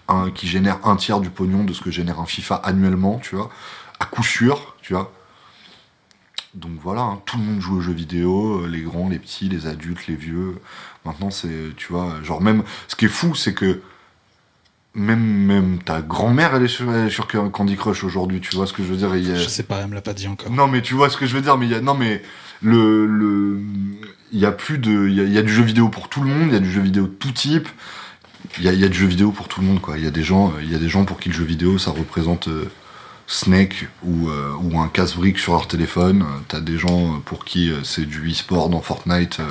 un, qui génère un tiers du pognon de ce que génère un FIFA annuellement, tu vois, à coup sûr, tu vois? Donc voilà, hein, tout le monde joue aux jeux vidéo, les grands, les petits, les adultes, les vieux. Maintenant, c'est, tu vois, genre même, ce qui est fou, c'est que même, même ta grand-mère, elle est sur, elle est sur Candy Crush aujourd'hui, tu vois ce que je veux dire il y a- Je sais pas, elle me l'a pas dit encore. Non, mais tu vois ce que je veux dire, mais il y a, non, mais le, le, il y a plus de, il y a, il y a du jeu vidéo pour tout le monde, il y a du jeu vidéo de tout type. Il y a, il y a du jeu vidéo pour tout le monde, quoi. Il y a des gens, il y a des gens pour qui le jeu vidéo, ça représente euh, Snake ou, euh, ou un casse-brique sur leur téléphone. T'as des gens euh, pour qui c'est du e-sport dans Fortnite euh,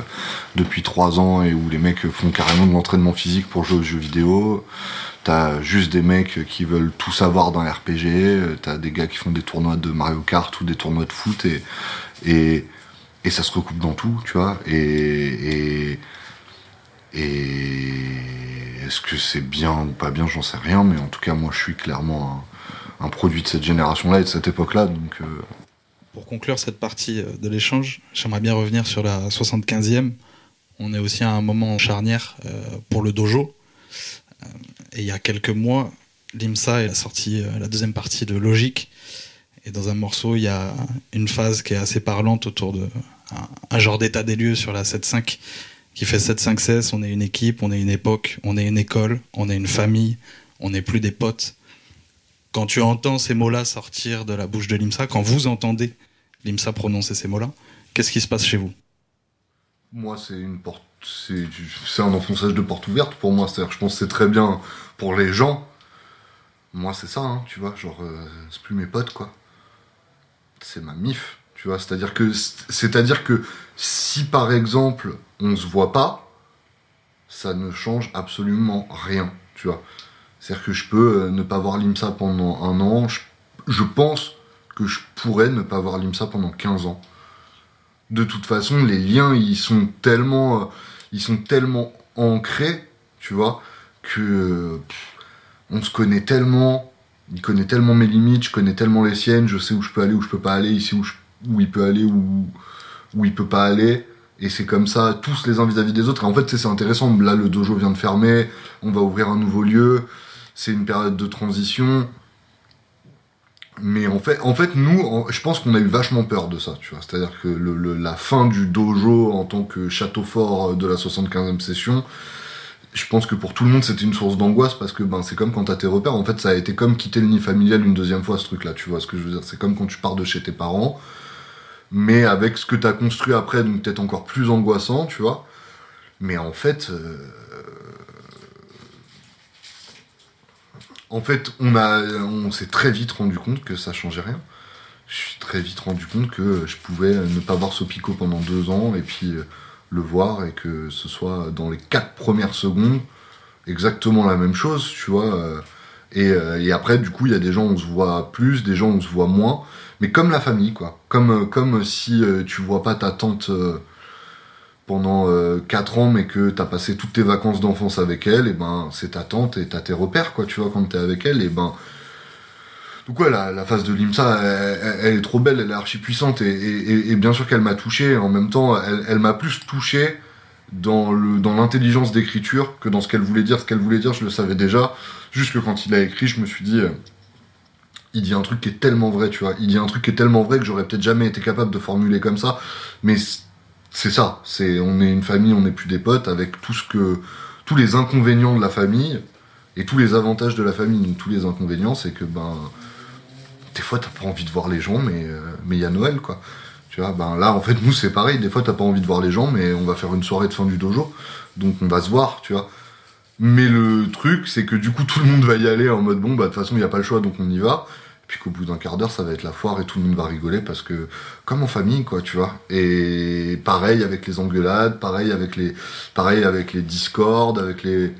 depuis trois ans et où les mecs font carrément de l'entraînement physique pour jouer aux jeux vidéo. T'as juste des mecs qui veulent tout savoir d'un RPG. euh, T'as des gars qui font des tournois de Mario Kart ou des tournois de foot et, ça se recoupe dans tout, tu vois. Et, et, est-ce que c'est bien ou pas bien, j'en sais rien, mais en tout cas, moi, je suis clairement un, produit de cette génération-là et de cette époque-là, donc euh, Pour conclure cette partie euh, de l'échange, j'aimerais bien revenir sur la 75e. On est aussi à un moment charnière euh, pour le dojo. Euh, et il y a quelques mois, l'IMSA a sorti euh, la deuxième partie de Logique. Et dans un morceau, il y a une phase qui est assez parlante autour de un, genre d'état des lieux sur la 7.5 qui fait 7.5.16. On est une équipe, on est une époque, on est une école, on est une famille, on n'est plus des potes. Quand tu entends ces mots-là sortir de la bouche de l'IMSA, quand vous entendez l'IMSA prononcer ces mots-là, qu'est-ce qui se passe chez vous? Moi, c'est une porte, c'est un enfonçage de porte ouverte pour moi. C'est-à-dire, je pense que c'est très bien pour les gens. Moi, c'est ça, hein, tu vois, genre, euh, c'est plus mes potes, quoi. C'est ma mif, tu vois. C'est-à-dire que, c'est-à-dire que si par exemple on se voit pas, ça ne change absolument rien, tu vois. C'est-à-dire que je peux euh, ne pas voir l'IMSA pendant un an. Je, je pense que je pourrais ne pas voir l'IMSA pendant 15 ans. De toute façon, les liens, ils sont tellement, euh, ils sont tellement ancrés, tu vois, que euh, on se connaît tellement. Il connaît tellement mes limites, je connais tellement les siennes, je sais où je peux aller, où je peux pas aller, ici où, où il peut aller, où, où il peut pas aller. Et c'est comme ça, tous les uns vis-à-vis des autres. En fait, c'est intéressant. Là, le dojo vient de fermer, on va ouvrir un nouveau lieu. C'est une période de transition. Mais en fait, en fait nous, je pense qu'on a eu vachement peur de ça, tu vois. C'est-à-dire que la fin du dojo en tant que château fort de la 75e session, je pense que pour tout le monde, c'était une source d'angoisse parce que ben, c'est comme quand t'as tes repères. En fait, ça a été comme quitter le nid familial une deuxième fois, ce truc-là, tu vois ce que je veux dire. C'est comme quand tu pars de chez tes parents, mais avec ce que t'as construit après, donc peut-être encore plus angoissant, tu vois. Mais en fait, euh, en fait, on on s'est très vite rendu compte que ça changeait rien. Je suis très vite rendu compte que je pouvais ne pas voir Sopico pendant deux ans et puis euh, le voir et que ce soit dans les quatre premières secondes exactement la même chose, tu vois. euh, Et, euh, et après, du coup, il y a des gens où on se voit plus, des gens où on se voit moins, mais comme la famille, quoi. Comme, comme si tu vois pas ta tante euh, pendant 4 ans, mais que t'as passé toutes tes vacances d'enfance avec elle, et ben c'est ta tante et t'as tes repères, quoi, tu vois, quand t'es avec elle, et ben. Donc ouais, la, la phase de l'IMSA, elle, elle- est trop belle, elle est archi puissante, et, bien sûr qu'elle m'a touché, en même temps, elle, m'a plus touché dans dans l'intelligence d'écriture que dans ce qu'elle voulait dire. Ce qu'elle voulait dire, je le savais déjà. Juste que quand il a écrit, je me suis dit, euh, il dit un truc qui est tellement vrai, tu vois. Il dit un truc qui est tellement vrai que j'aurais peut-être jamais été capable de formuler comme ça. Mais c'est ça. C'est on est une famille, on n'est plus des potes avec tout ce que tous les inconvénients de la famille et tous les avantages de la famille. Donc, tous les inconvénients, c'est que ben des fois t'as pas envie de voir les gens, mais euh, mais il y a Noël quoi. Tu vois, ben là, en fait, nous, c'est pareil. Des fois, t'as pas envie de voir les gens, mais on va faire une soirée de fin du dojo. Donc, on va se voir, tu vois. Mais le truc, c'est que du coup, tout le monde va y aller en mode bon, bah, de toute façon, il n'y a pas le choix, donc on y va. Puis qu'au bout d'un quart d'heure, ça va être la foire et tout le monde va rigoler parce que, comme en famille, quoi, tu vois. Et pareil avec les engueulades, pareil avec les, pareil avec les discords, avec les,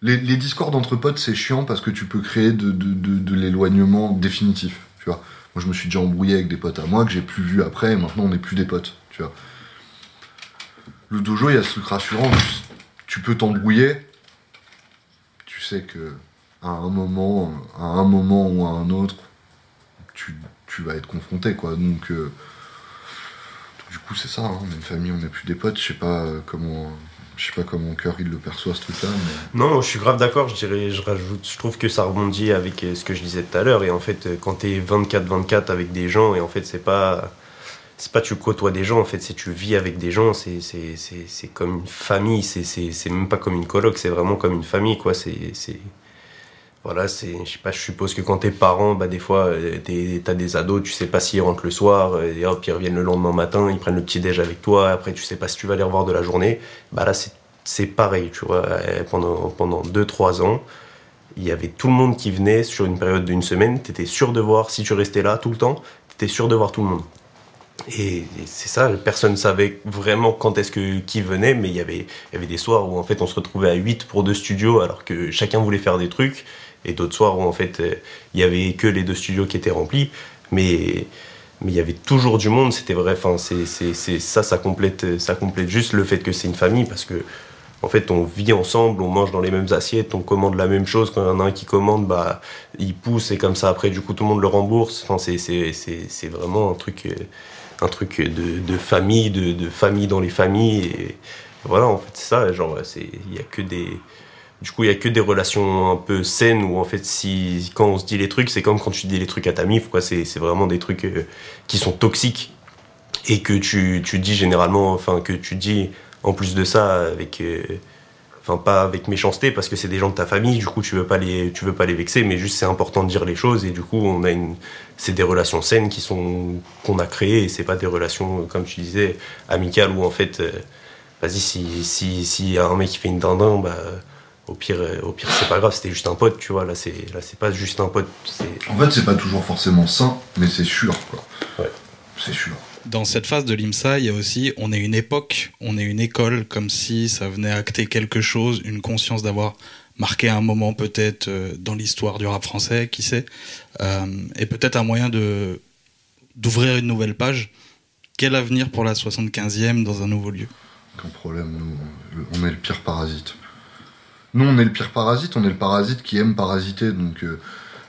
les, les discords entre potes, c'est chiant parce que tu peux créer de, de, de, de l'éloignement définitif, tu vois. Moi, je me suis déjà embrouillé avec des potes à moi que j'ai plus vu après et maintenant on n'est plus des potes, tu vois. Le dojo, il y a ce truc rassurant, tu peux t'embrouiller, tu sais que à un moment, à un moment ou à un autre, tu, tu vas être confronté, quoi. Donc, euh, du coup, c'est ça. Hein. On est une famille, on n'est plus des potes. Je sais pas euh, comment, je sais pas comment cœur il le perçoit ce truc-là. Non, je suis grave d'accord. Je dirais, je rajoute, je trouve que ça rebondit avec euh, ce que je disais tout à l'heure. Et en fait, quand t'es 24-24 avec des gens, et en fait, c'est pas c'est pas tu côtoies des gens en fait c'est tu vis avec des gens c'est c'est c'est c'est comme une famille c'est c'est c'est même pas comme une coloc c'est vraiment comme une famille quoi c'est voilà c'est je sais pas je suppose que quand t'es parent bah des fois euh, t'as des ados tu sais pas s'ils rentrent le soir euh, et hop ils reviennent le lendemain matin ils prennent le petit déj avec toi après tu sais pas si tu vas les revoir de la journée. Bah là c'est pareil tu vois Euh, pendant pendant deux trois ans il y avait tout le monde qui venait sur une période d'une semaine. T'étais sûr de voir si tu restais là tout le temps t'étais sûr de voir tout le monde. Et, c'est ça, personne ne savait vraiment quand est-ce que qui venait, mais il y avait, il y avait des soirs où en fait on se retrouvait à 8 pour deux studios alors que chacun voulait faire des trucs, et d'autres soirs où en fait euh, il y avait que les deux studios qui étaient remplis, mais mais il y avait toujours du monde, c'était vrai, enfin c'est c'est ça ça complète ça complète juste le fait que c'est une famille parce que en fait, on vit ensemble, on mange dans les mêmes assiettes, on commande la même chose. Quand il y en a un qui commande, bah, il pousse et comme ça, après, du coup, tout le monde le rembourse. Enfin, c'est, c'est, vraiment un truc, euh, un truc de, de famille, de, de famille dans les familles. Et voilà, en fait, c'est ça. Genre, il y a que des, du coup, il y a que des relations un peu saines où, en fait, si, quand on se dit les trucs, c'est comme quand tu dis les trucs à ta mif, quoi. C'est, c'est vraiment des trucs euh, qui sont toxiques et que tu, tu dis généralement, enfin, que tu dis en plus de ça avec. euh, Enfin, pas avec méchanceté parce que c'est des gens de ta famille, du coup tu veux pas les, tu veux pas les vexer, mais juste c'est important de dire les choses et du coup on a une, c'est des relations saines qui sont qu'on a créées et c'est pas des relations comme tu disais amicales où en fait, euh, vas-y si si si y a un mec qui fait une dindin, bah au pire euh, au pire c'est pas grave, c'était juste un pote, tu vois là c'est là c'est pas juste un pote, c'est En fait, c'est pas toujours forcément sain, mais c'est sûr, quoi. Ouais. C'est sûr. Dans cette phase de l'IMSA, il y a aussi, on est une époque, on est une école, comme si ça venait acter quelque chose, une conscience d'avoir marqué un moment peut-être euh, dans l'histoire du rap français, qui sait, euh, et peut-être un moyen de d'ouvrir une nouvelle page. Quel avenir pour la 75e dans un nouveau lieu? Aucun problème, nous, on est le pire parasite. Nous, on est le pire parasite, on est le parasite qui aime parasiter, donc euh,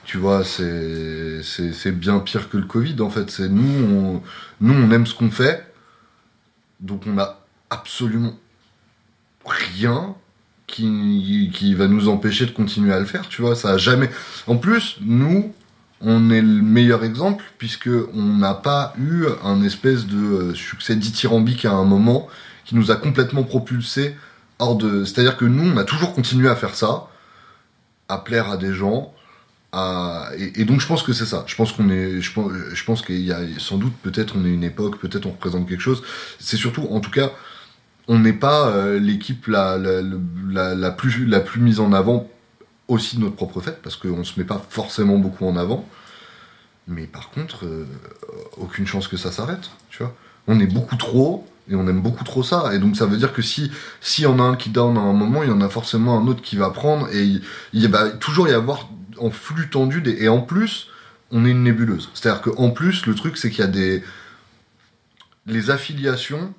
tu vois, c'est bien pire que le Covid en fait. C'est nous, on, nous, aime ce qu'on fait, donc on a absolument rien qui qui va nous empêcher de continuer à le faire. Tu vois, ça a jamais. En plus, nous, on est le meilleur exemple puisque on n'a pas eu un espèce de euh, succès dithyrambique à un moment qui nous a complètement propulsé C'est-à-dire que nous, on a toujours continué à faire ça, à plaire à des gens. Et, donc je pense que c'est ça. Je pense qu'on est. Je pense, qu'il y a sans doute peut-être on est une époque, peut-être on représente quelque chose. C'est surtout, en tout cas, on n'est pas euh, l'équipe la, plus mise en avant aussi de notre propre fait parce qu'on se met pas forcément beaucoup en avant. Mais par contre, euh, aucune chance que ça s'arrête. Tu vois, on est beaucoup trop et on aime beaucoup trop ça. Et donc ça veut dire que si s'il y en a un qui down à un moment, il y en a forcément un autre qui va prendre et il, va toujours y avoir en flux tendu et en plus on est une nébuleuse. C'est-à-dire qu'en plus le truc c'est qu'il y a des les affiliations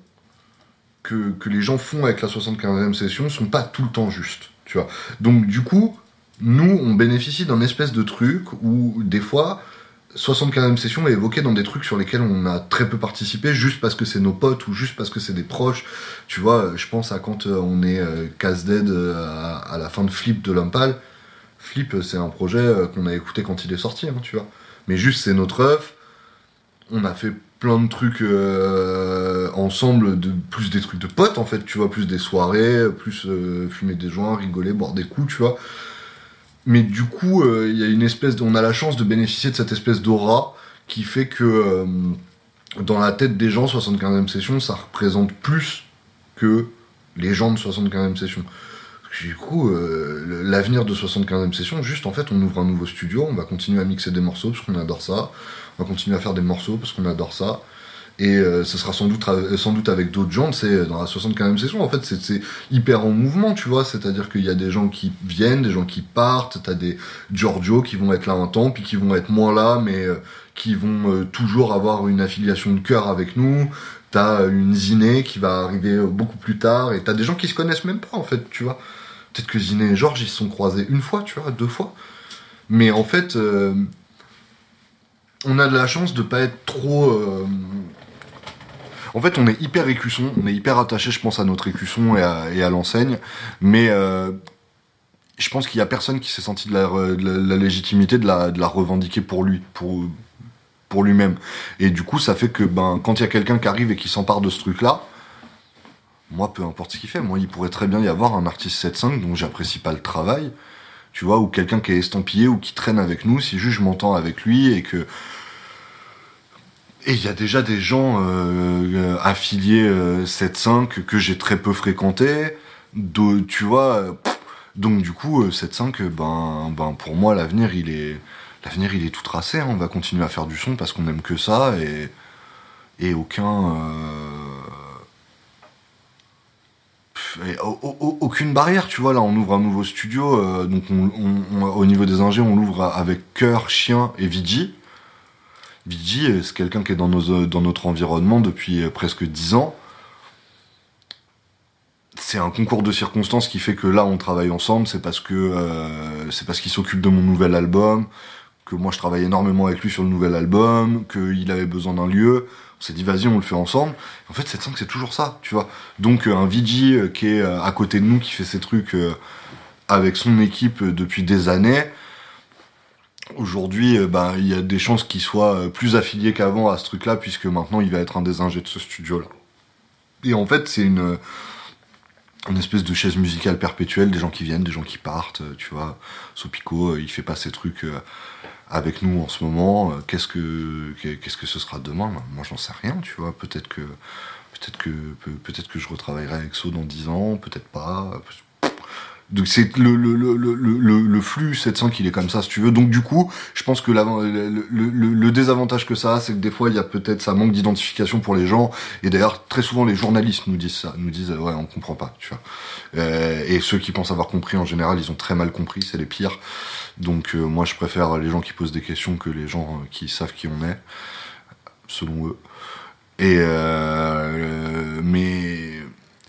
que, que les gens font avec la 75e session sont pas tout le temps justes, tu vois. Donc du coup, nous on bénéficie d'un espèce de truc où des fois 75e session est évoquée dans des trucs sur lesquels on a très peu participé juste parce que c'est nos potes ou juste parce que c'est des proches. Tu vois, je pense à quand euh, on est euh, casse dead euh, à, la fin de Flip de Lumpal. Flip, c'est un projet euh, qu'on a écouté quand il est sorti, hein, tu vois. Mais juste, c'est notre œuf. On a fait plein de trucs euh, ensemble, de, plus des trucs de potes, en fait, tu vois, plus des soirées, plus euh, fumer des joints, rigoler, boire des coups, tu vois. Mais du coup, euh, il y a une espèce de, on a la chance de bénéficier de cette espèce d'aura qui fait que euh, dans la tête des gens, 75e session, ça représente plus que les gens de 75e session. Du coup, euh, l'avenir de 75e session, juste en fait, on ouvre un nouveau studio, on va continuer à mixer des morceaux parce qu'on adore ça, on va continuer à faire des morceaux parce qu'on adore ça. Et euh, ce sera sans doute, sans doute avec d'autres gens, c'est dans la 75e session, en fait, c'est hyper en mouvement, tu vois, c'est-à-dire qu'il y a des gens qui viennent, des gens qui partent, t'as des Giorgio qui vont être là un temps, puis qui vont être moins là, mais euh, qui vont toujours avoir une affiliation de cœur avec nous, t'as une Ziné qui va arriver beaucoup plus tard, et t'as des gens qui se connaissent même pas, en fait, tu vois. Peut-être que Ziné et Georges, ils se sont croisés une fois, tu vois, deux fois. Mais en fait, euh, on a de la chance de pas être trop. En fait, on est hyper écusson, on est hyper attaché, je pense, à notre écusson et à, l'enseigne. Mais euh, je pense qu'il y a personne qui s'est senti de la, légitimité de la, la revendiquer pour lui, pour, pour lui-même. Et du coup, ça fait que ben, quand il y a quelqu'un qui arrive et qui s'empare de ce truc-là, moi, peu importe ce qu'il fait, moi, il pourrait très bien y avoir un artiste 7.5 dont j'apprécie pas le travail, tu vois, ou quelqu'un qui est estampillé ou qui traîne avec nous, si juste je m'entends avec lui et que. Et il y a déjà des gens euh, affiliés 7.5 euh, que j'ai très peu fréquentés, tu vois. donc du coup, 7.5, euh, ben, ben pour moi, l'avenir, il est. L'avenir, il est tout tracé. Hein. On va continuer à faire du son parce qu'on aime que ça et, et aucun aucune barrière, tu vois. Là, on ouvre un nouveau studio, euh, donc au niveau des ingés, on l'ouvre avec Cœur, Chien et Vigi. Vigi, euh, c'est quelqu'un qui est dans, dans notre environnement depuis euh, presque 10 ans? C'est un concours de circonstances qui fait que là, on travaille ensemble. C'est parce que c'est parce qu'il s'occupe de mon nouvel album, que moi, je travaille énormément avec lui sur le nouvel album, qu'il avait besoin d'un lieu on s'est dit vas-y on le fait ensemble. En fait 7.5 c'est toujours ça, tu vois. Donc euh, un euh, qui est euh, à côté de nous, qui fait ses trucs avec son équipe depuis des années, aujourd'hui bah, il y a des chances qu'il soit plus affilié qu'avant à ce truc-là, puisque maintenant il va être un des ingés de ce studio-là. Et en fait c'est une une espèce de chaise musicale perpétuelle, des gens qui viennent, des gens qui partent, tu vois. Sopico, il fait pas ses trucs avec nous en ce moment. Euh, qu'est-ce que qu'est-ce que ce sera demain? Moi, j'en sais rien, tu vois. Peut-être que peut-être que peut-être que je retravaillerai avec So dans 10 ans, peut-être pas. Donc c'est le, le, le, le, le flux 700 qu'il est comme ça si tu veux. Donc du coup, je pense que le, désavantage que ça a, c'est que des fois il y a peut-être ça manque d'identification pour les gens. Et d'ailleurs très souvent les journalistes nous disent ça, nous disent ouais on comprend pas, tu vois. Euh, et ceux qui pensent avoir compris en général, ils ont très mal compris, c'est les pires. Donc euh, moi je préfère les gens qui posent des questions que les gens euh, qui savent qui on est, selon eux. Et euh, mais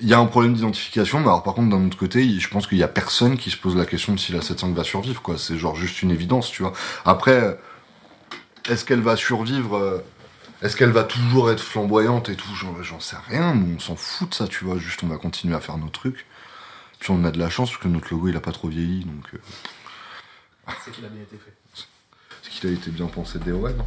il y a un problème d'identification, mais alors par contre d'un autre côté, je pense qu'il y a personne qui se pose la question de si la 7.5 va survivre, quoi. C'est genre juste une évidence, tu vois. Après, est-ce qu'elle va survivre Est-ce qu'elle va toujours être flamboyante et tout? J'en sais rien, on s'en fout de ça, tu vois. Juste on va continuer à faire nos trucs. Puis on a de la chance parce que notre logo il a pas trop vieilli, donc. C'est qu'il a bien été fait. C'est qu'il a été bien pensé dès ouais, non